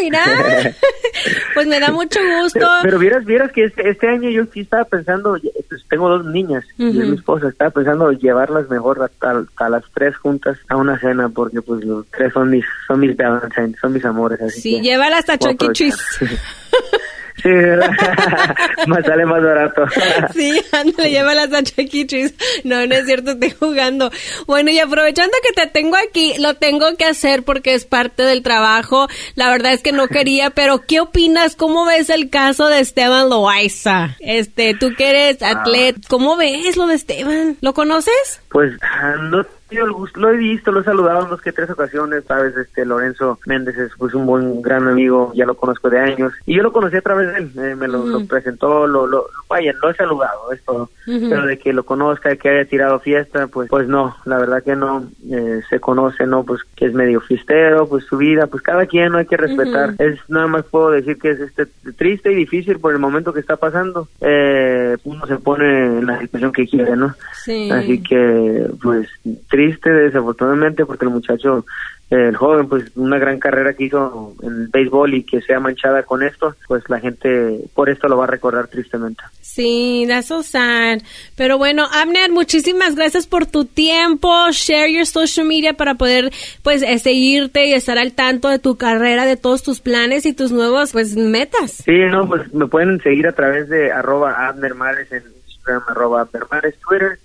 mira. Pues me da mucho gusto. Pero, vieras vieras que este, este año yo sí estaba pensando pues tengo dos niñas esposa estaba pensando llevarlas mejor a, las tres juntas a una cena porque pues los tres son mis son mis son mis amores así sí llévalas a Chucky e. Sí, más sale más barato. sí, ándale, llévalas a e. No, no es cierto, estoy jugando. Bueno, y aprovechando que te tengo aquí, lo tengo que hacer porque es parte del trabajo. La verdad es que no quería, pero ¿qué opinas? ¿Cómo ves el caso de Esteban Loaiza? Este, tú que eres ah. atleta, ¿cómo ves lo de Esteban? ¿Lo conoces? Pues ah, no lo he visto, lo he saludado en dos que tres ocasiones, sabes, este Lorenzo Méndez es pues un buen gran amigo, ya lo conozco de años, y yo lo conocí a través de él, eh, me lo, presentó, lo, lo, vaya, lo he saludado, es todo, pero de que lo conozca, de que haya tirado fiesta, pues, pues no, la verdad que no, eh, se conoce, no, pues que es medio fiestero, pues su vida, pues cada quien no hay que respetar, es nada más puedo decir que es este triste y difícil por el momento que está pasando, eh, uno se pone en la situación que quiere, ¿no? Sí. Así que, pues, triste triste desafortunadamente porque el muchacho el joven, pues una gran carrera que hizo en el béisbol y que sea manchada con esto, pues la gente por esto lo va a recordar tristemente. Sí, that's so sad. Pero bueno, Abner, muchísimas gracias por tu tiempo. Share your social media para poder, pues, eh, seguirte y estar al tanto de tu carrera, de todos tus planes y tus nuevos, pues, metas. Sí, no, pues me pueden seguir a través de arroba Abner Mares en Instagram, arroba Abner Mares, Twitter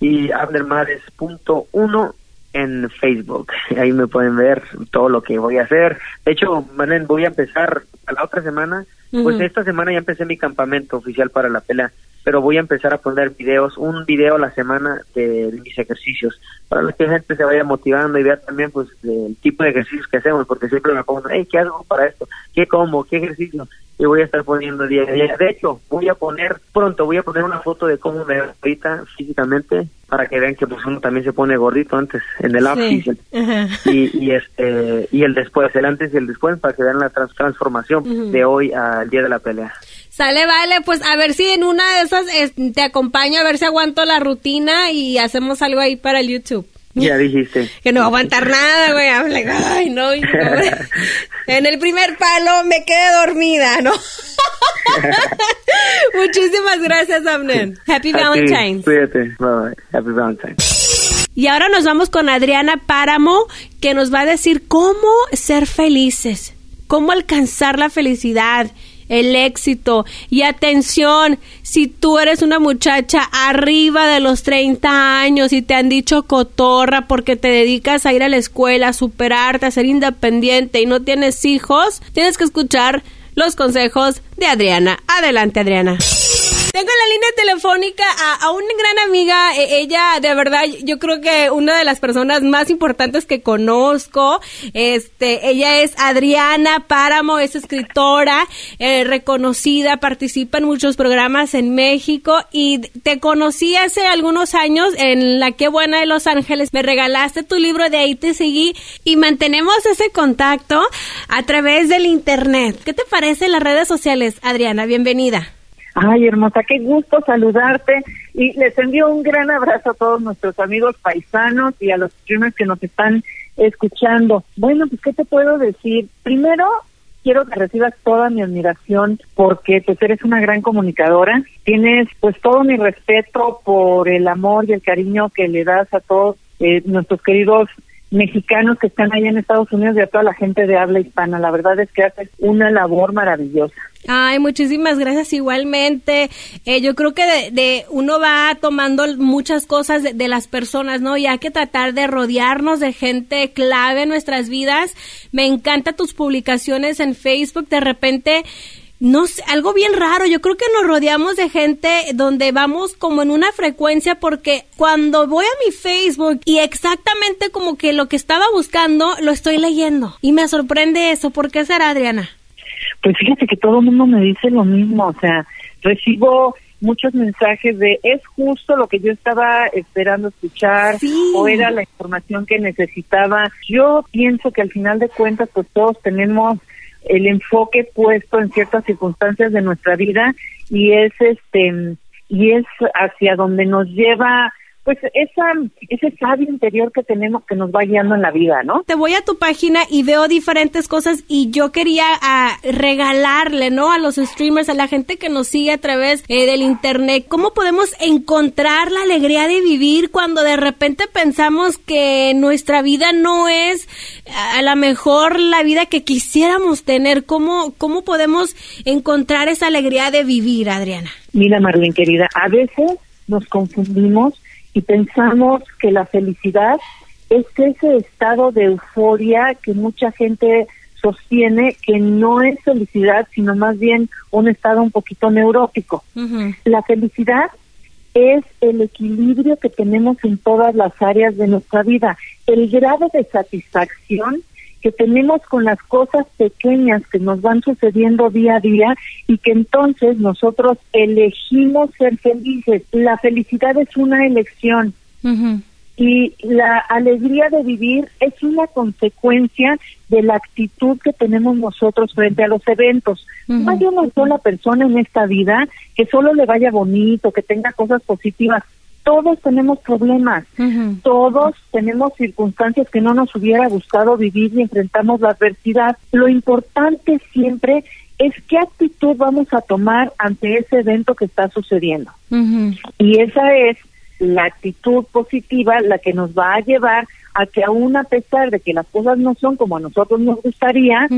y abnermares.1 en Facebook. Ahí me pueden ver todo lo que voy a hacer. De hecho, manen, voy a empezar a la otra semana. Pues esta semana ya empecé mi campamento oficial para la pelea, pero voy a empezar a poner videos, un video a la semana de, mis ejercicios, para que la gente se vaya motivando y vea también pues el tipo de ejercicios que hacemos, porque siempre me pongo, hey, ¿qué hago para esto? ¿Qué como? ¿Qué ejercicio? y voy a estar poniendo día a día. De hecho, voy a poner pronto, voy a poner una foto de cómo me veo ahorita físicamente para que vean que pues uno también se pone gordito antes en el off-season y, y este y el después el antes y el después para que vean la transformación de hoy al día de la pelea Sale, vale, pues a ver si en una de esas te acompaño, a ver si aguanto la rutina y hacemos algo ahí para el YouTube. Ya dijiste. Que no va a aguantar nada, güey. Ay, no, En el primer palo me quedé dormida, ¿no? Muchísimas gracias, Amnen. Happy Valentine's. Cuídate. Bye, Happy Valentine's. Y ahora nos vamos con Adriana Páramo, que nos va a decir cómo ser felices, cómo alcanzar la felicidad el éxito. Y atención, si tú eres una muchacha arriba de los 30 años y te han dicho cotorra porque te dedicas a ir a la escuela, a superarte, a ser independiente y no tienes hijos, tienes que escuchar los consejos de Adriana. Adelante, Adriana. Tengo en la línea telefónica a, una gran amiga, e, ella de verdad, yo creo que una de las personas más importantes que conozco, este, ella es Adriana Páramo, es escritora eh, reconocida, participa en muchos programas en México y te conocí hace algunos años en La Qué Buena de Los Ángeles, me regalaste tu libro, de ahí te seguí y mantenemos ese contacto a través del internet. ¿Qué te parece las redes sociales, Adriana? Bienvenida. Ay, hermosa, qué gusto saludarte y les envío un gran abrazo a todos nuestros amigos paisanos y a los streamers que nos están escuchando. Bueno, pues, ¿qué te puedo decir? Primero, quiero que recibas toda mi admiración porque tú eres una gran comunicadora. Tienes pues todo mi respeto por el amor y el cariño que le das a todos eh, nuestros queridos mexicanos que están ahí en Estados Unidos y a toda la gente de habla hispana. La verdad es que haces una labor maravillosa. Ay, muchísimas gracias igualmente. Eh, yo creo que de, uno va tomando muchas cosas de, las personas, ¿no? Y hay que tratar de rodearnos de gente clave en nuestras vidas. Me encanta tus publicaciones en Facebook. De repente no sé, algo bien raro. Yo creo que nos rodeamos de gente donde vamos como en una frecuencia porque cuando voy a mi Facebook y exactamente como que lo que estaba buscando lo estoy leyendo y me sorprende eso. ¿Por qué será, Adriana? Pues fíjate que todo el mundo me dice lo mismo, o sea, recibo muchos mensajes de es justo lo que yo estaba esperando escuchar o era la información que necesitaba. Yo pienso que al final de cuentas pues todos tenemos el enfoque puesto en ciertas circunstancias de nuestra vida y es este y es hacia donde nos lleva pues esa, ese sabio interior que tenemos que nos va guiando en la vida, ¿no? Te voy a tu página y veo diferentes cosas y yo quería ah, regalarle, ¿no? A los streamers, a la gente que nos sigue a través eh, del internet, ¿cómo podemos encontrar la alegría de vivir cuando de repente pensamos que nuestra vida no es a lo mejor la vida que quisiéramos tener? ¿Cómo, cómo podemos encontrar esa alegría de vivir, Adriana? Mira, Marlene, querida, a veces nos confundimos y pensamos que la felicidad es ese estado de euforia que mucha gente sostiene que no es felicidad, sino más bien un estado un poquito neurótico. La felicidad es el equilibrio que tenemos en todas las áreas de nuestra vida, el grado de satisfacción que tenemos con las cosas pequeñas que nos van sucediendo día a día y que entonces nosotros elegimos ser felices. La felicidad es una elección y la alegría de vivir es una consecuencia de la actitud que tenemos nosotros frente a los eventos. No hay una sola persona en esta vida que solo le vaya bonito, que tenga cosas positivas todos tenemos problemas, todos tenemos circunstancias que no nos hubiera gustado vivir y enfrentamos la adversidad. Lo importante siempre es qué actitud vamos a tomar ante ese evento que está sucediendo. Y esa es la actitud positiva la que nos va a llevar a que aún a pesar de que las cosas no son como a nosotros nos gustaría,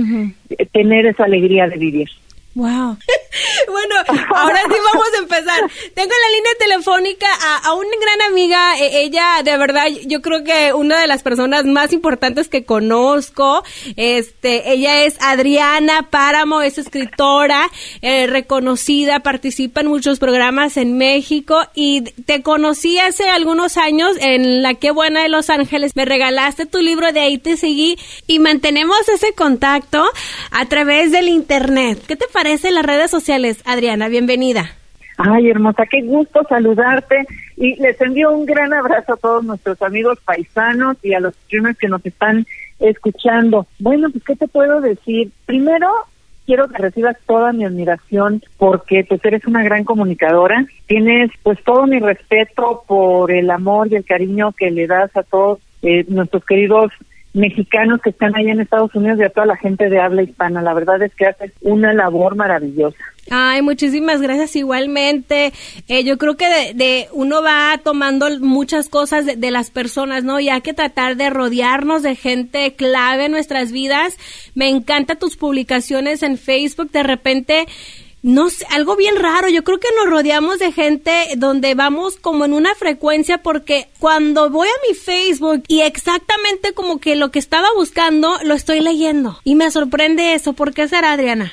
eh, tener esa alegría de vivir. Wow. bueno, ahora sí vamos a empezar. Tengo en la línea telefónica a, una gran amiga, e, ella de verdad, yo creo que una de las personas más importantes que conozco, este, ella es Adriana Páramo, es escritora eh, reconocida, participa en muchos programas en México y te conocí hace algunos años en La Qué Buena de Los Ángeles, me regalaste tu libro, de ahí te seguí y mantenemos ese contacto a través del internet. ¿Qué te parece las redes sociales, Adriana? Bienvenida. Ay, hermosa, qué gusto saludarte. Y les envío un gran abrazo a todos nuestros amigos paisanos y a los streamers que nos están escuchando. Bueno, pues, ¿qué te puedo decir? Primero, quiero que recibas toda mi admiración porque pues eres una gran comunicadora. Tienes pues todo mi respeto por el amor y el cariño que le das a todos eh, nuestros queridos mexicanos que están ahí en Estados Unidos y a toda la gente de habla hispana. La verdad es que haces una labor maravillosa. Ay, muchísimas gracias igualmente. Eh, yo creo que de, uno va tomando muchas cosas de, las personas, ¿no? Y hay que tratar de rodearnos de gente clave en nuestras vidas. Me encanta tus publicaciones en Facebook. De repente no sé, algo bien raro. Yo creo que nos rodeamos de gente donde vamos como en una frecuencia porque cuando voy a mi Facebook y exactamente como que lo que estaba buscando lo estoy leyendo y me sorprende eso. ¿Por qué será, Adriana?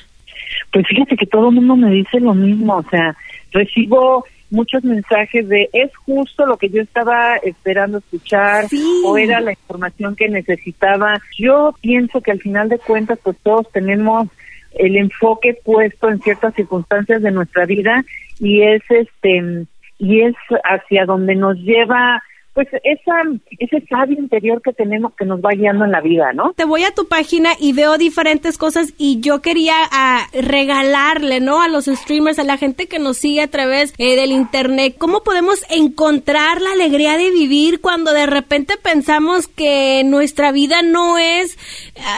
Pues fíjate que todo el mundo me dice lo mismo, o sea, recibo muchos mensajes de es justo lo que yo estaba esperando escuchar o era la información que necesitaba. Yo pienso que al final de cuentas pues todos tenemos el enfoque puesto en ciertas circunstancias de nuestra vida y es este y es hacia donde nos lleva pues esa, ese sabio interior que tenemos que nos va guiando en la vida, ¿no? Te voy a tu página y veo diferentes cosas y yo quería ah, regalarle, ¿no? A los streamers, a la gente que nos sigue a través eh, del internet, ¿cómo podemos encontrar la alegría de vivir cuando de repente pensamos que nuestra vida no es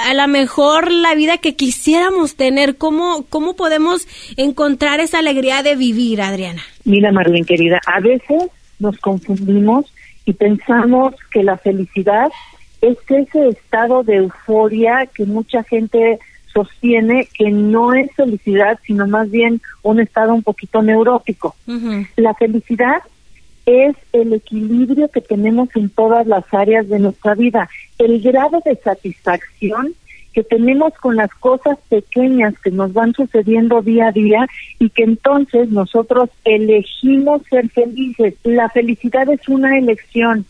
a lo mejor la vida que quisiéramos tener? ¿Cómo, cómo podemos encontrar esa alegría de vivir, Adriana? Mira, Marlene, querida, a veces nos confundimos y pensamos que la felicidad es ese estado de euforia que mucha gente sostiene que no es felicidad, sino más bien un estado un poquito neurótico. La felicidad es el equilibrio que tenemos en todas las áreas de nuestra vida, el grado de satisfacción que tenemos con las cosas pequeñas que nos van sucediendo día a día y que entonces nosotros elegimos ser felices. La felicidad es una elección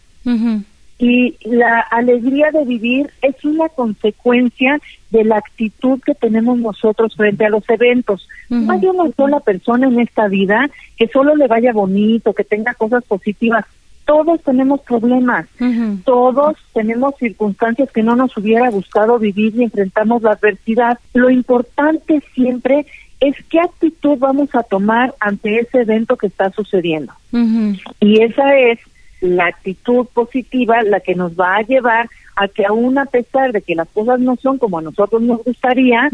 y la alegría de vivir es una consecuencia de la actitud que tenemos nosotros frente a los eventos. No hay una sola persona en esta vida que solo le vaya bonito, que tenga cosas positivas todos tenemos problemas, todos tenemos circunstancias que no nos hubiera gustado vivir y enfrentamos la adversidad. Lo importante siempre es qué actitud vamos a tomar ante ese evento que está sucediendo. Y esa es la actitud positiva la que nos va a llevar a que aún a pesar de que las cosas no son como a nosotros nos gustaría,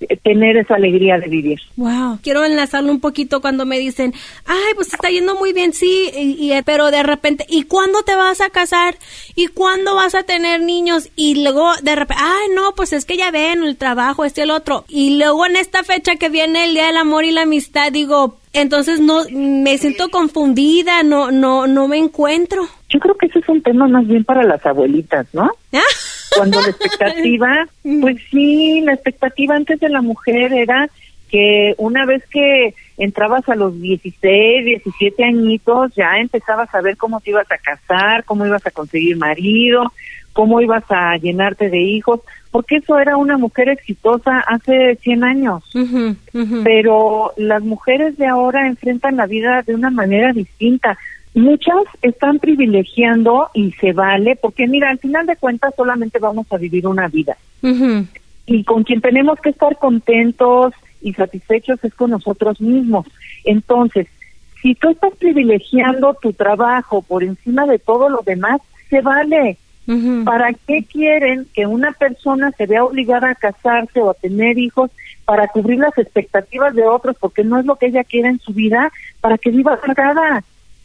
eh, tener esa alegría de vivir. Wow. Quiero enlazarlo un poquito cuando me dicen, ay, pues está yendo muy bien, sí, y, eh, pero de repente, ¿y cuándo te vas a casar? ¿Y cuándo vas a tener niños? Y luego de repente, ay, no, pues es que ya ven el trabajo, este y el otro. Y luego en esta fecha que viene el Día del Amor y la Amistad, digo, entonces no me siento confundida, no no no me encuentro. Yo creo que ese es un tema más bien para las abuelitas, ¿no? Cuando la expectativa, pues sí, la expectativa antes de la mujer era que una vez que entrabas a los 16, 17 añitos, ya empezabas a ver cómo te ibas a casar, cómo ibas a conseguir marido, cómo ibas a llenarte de hijos, porque eso era una mujer exitosa hace 100 años. Pero las mujeres de ahora enfrentan la vida de una manera distinta. Muchas están privilegiando y se vale, porque mira, al final de cuentas solamente vamos a vivir una vida. Y con quien tenemos que estar contentos y satisfechos es con nosotros mismos. Entonces, si tú estás privilegiando tu trabajo por encima de todo lo demás, se vale. ¿Para qué quieren que una persona se vea obligada a casarse o a tener hijos para cubrir las expectativas de otros porque no es lo que ella quiere en su vida para que viva cargada?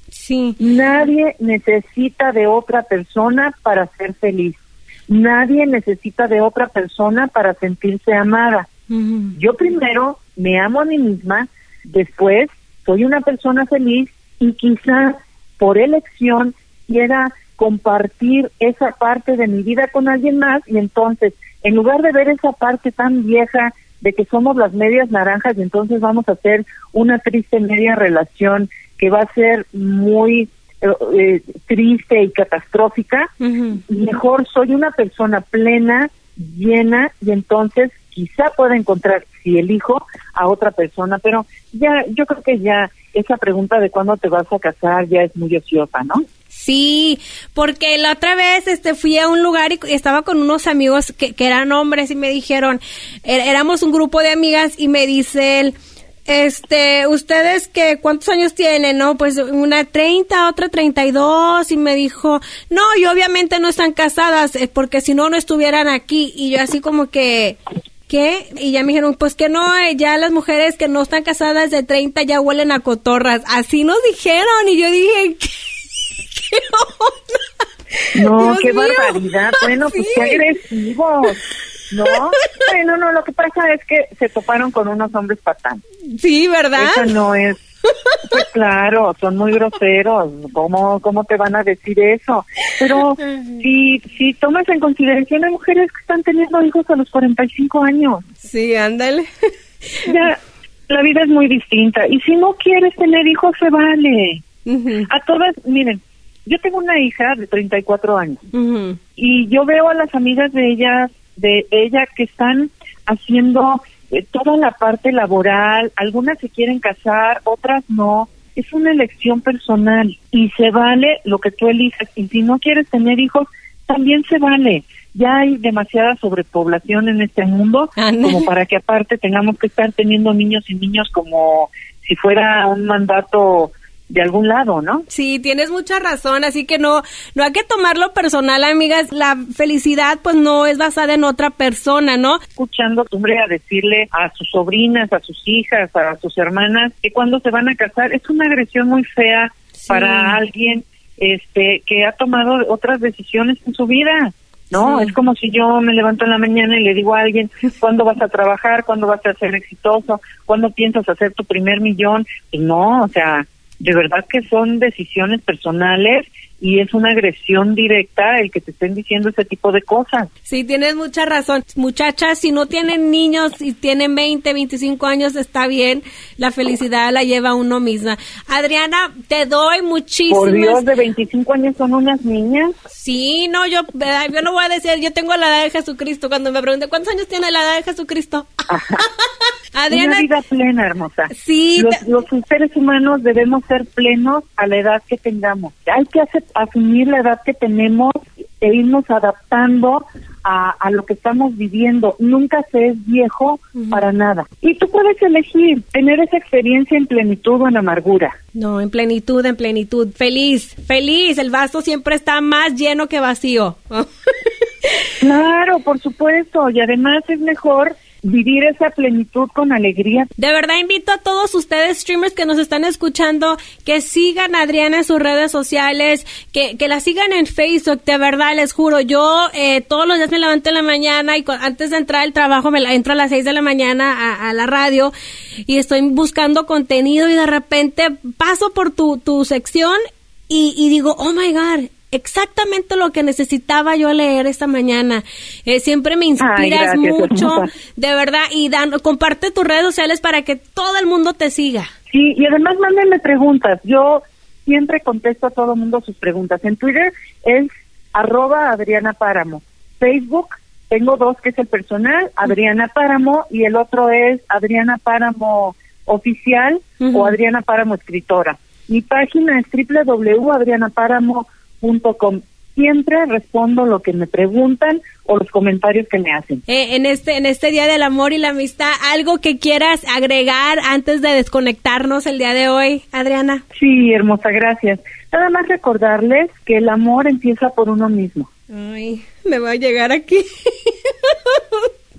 Sí. Nadie necesita de otra persona para ser feliz. Nadie necesita de otra persona para sentirse amada. Yo primero me amo a mí misma, después soy una persona feliz y quizá por elección quiera compartir esa parte de mi vida con alguien más y entonces, en lugar de ver esa parte tan vieja de que somos las medias naranjas y entonces vamos a hacer una triste media relación que va a ser muy eh, eh, triste y catastrófica, mejor soy una persona plena, llena y entonces quizá pueda encontrar, si elijo, a otra persona, pero ya, yo creo que ya esa pregunta de cuándo te vas a casar ya es muy ociosa, ¿no? Sí, porque la otra vez este fui a un lugar y estaba con unos amigos que, que eran hombres y me dijeron, er- éramos un grupo de amigas y me dice él, este, ustedes que cuántos años tienen, ¿no? Pues una 30, otra 32 y me dijo, "No, y obviamente no están casadas eh, porque si no no estuvieran aquí." Y yo así como que ¿Qué? Y ya me dijeron, pues que no, eh, ya las mujeres que no están casadas de 30 ya huelen a cotorras. Así nos dijeron y yo dije, ¿qué, qué onda? No, Dios qué mío. barbaridad. Bueno, pues qué agresivos. ¿No? Bueno, no, lo que pasa es que se toparon con unos hombres patanes. Sí, ¿verdad? Eso no es. Pues claro, son muy groseros. ¿Cómo, ¿Cómo te van a decir eso? Pero si, si tomas en consideración, hay mujeres que están teniendo hijos a los 45 años. Sí, ándale. Ya, la vida es muy distinta. Y si no quieres tener hijos, se vale. Ujú, A todas, miren, yo tengo una hija de 34 años. ujú. y yo veo a las amigas de ella de ella que están haciendo eh, toda la parte laboral algunas se quieren casar otras no. Es una elección personal y se vale lo que tú elijas. Y si no quieres tener hijos también se vale. Ya hay demasiada sobrepoblación en este mundo como para que aparte tengamos que estar teniendo niños y niños como si fuera un mandato de algún lado, ¿no? Sí, tienes mucha razón, así que no, no hay que tomarlo personal, amigas. La felicidad, pues, no es basada en otra persona, ¿no? escuchando hombre a decirle a sus sobrinas, a sus hijas, a sus hermanas que cuando se van a casar es una agresión muy fea Sí. para alguien este que ha tomado otras decisiones en su vida. No, Sí. es como si yo me levanto en la mañana y le digo a alguien, ¿cuándo vas a trabajar? ¿Cuándo vas a ser exitoso? ¿Cuándo piensas hacer tu primer millón? Pues no, o sea, de verdad que son decisiones personales y es una agresión directa el que te estén diciendo ese tipo de cosas. Sí, tienes mucha razón. Muchachas, si no tienen niños y tienen 20, 25 años, está bien. La felicidad la lleva uno misma. Adriana, te doy muchísimas... Por Dios, de 25 años son unas niñas. Sí, no, yo, yo no voy a decir, yo tengo la edad de Jesucristo. Cuando me pregunté, ¿cuántos años tiene la edad de Jesucristo? Adriana, Una vida plena, hermosa. Sí, Los, los seres humanos debemos ser plenos a la edad que tengamos. Hay que asumir la edad que tenemos e irnos adaptando a, a lo que estamos viviendo. Nunca se es viejo para nada. Y tú puedes elegir tener esa experiencia en plenitud o en amargura. No, en plenitud, en plenitud. Feliz, feliz. El vaso siempre está más lleno que vacío. Claro, por supuesto. Y además es mejor vivir esa plenitud con alegría. De verdad invito a todos ustedes streamers que nos están escuchando que sigan a Adriana en sus redes sociales, que, que la sigan en Facebook, de verdad les juro, yo eh, todos los días me levanto en la mañana y antes de entrar al trabajo me la, entro a las 6 de la mañana a, a la radio y estoy buscando contenido y de repente paso por tu, tu sección y, y digo, oh my God, exactamente lo que necesitaba yo leer esta mañana. Eh, siempre me inspiras gracias, mucho, de verdad, y dan, comparte tus redes sociales para que todo el mundo te siga. Sí, y además mándenme preguntas. Yo siempre contesto a todo el mundo sus preguntas. En Twitter es arroba Adriana Páramo. Facebook tengo dos, que es el personal, Adriana Páramo, y el otro es Adriana Páramo Oficial o Adriana Páramo Escritora. Mi página es www.adrianapáramo.com. Siempre respondo lo que me preguntan o los comentarios que me hacen. Eh, en este en este día del amor y la amistad, algo que quieras agregar antes de desconectarnos el día de hoy, Adriana. Sí, hermosa, gracias. Nada más recordarles que el amor empieza por uno mismo. Ay, me va a llegar aquí.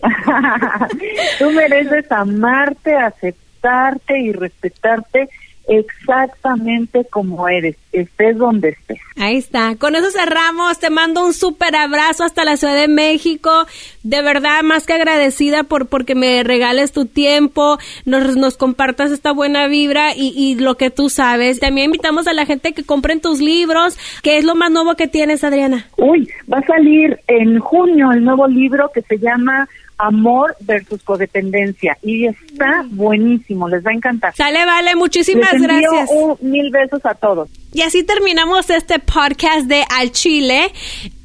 Tú mereces amarte, aceptarte y respetarte exactamente como eres, estés donde estés. Ahí está. Con eso cerramos. Te mando un súper abrazo hasta la Ciudad de México. De verdad, más que agradecida por porque me regales tu tiempo, nos, nos compartas esta buena vibra y, y lo que tú sabes. También invitamos a la gente que compren tus libros. ¿Qué es lo más nuevo que tienes, Adriana? Uy, va a salir en junio el nuevo libro que se llama Amor versus Codependencia y está buenísimo, les va a encantar. Sale, vale. Muchísimas Les envío gracias. un- mil besos a todos. Y así terminamos este podcast de Al Chile.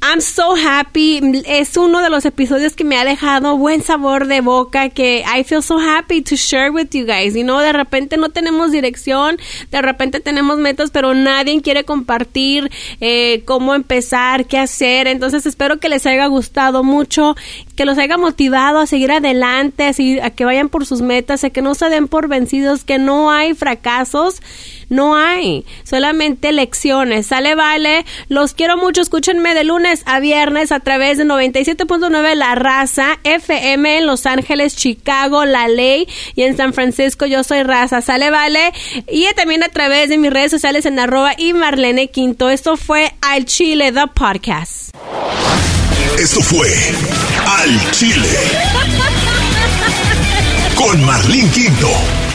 I'm so happy. Es uno de los episodios que me ha dejado buen sabor de boca que I feel so happy to share with you guys. Y no, de repente no tenemos dirección, de repente tenemos metas, pero nadie quiere compartir eh, cómo empezar, qué hacer. Entonces espero que les haya gustado mucho, que los haya motivado a seguir adelante, a, a que vayan por sus metas, a que no se den por vencidos, que no hay fracasos no hay, solamente lecciones. Sale, vale. Los quiero mucho. Escúchenme de lunes a viernes a través de 97.9 La Raza, FM en Los Ángeles, Chicago, La Ley y en San Francisco yo soy Raza. Sale, vale. Y también a través de mis redes sociales en arroba y Marlene Quinto. Esto fue Al Chile, The Podcast. Esto fue Al Chile con Marlene Quinto.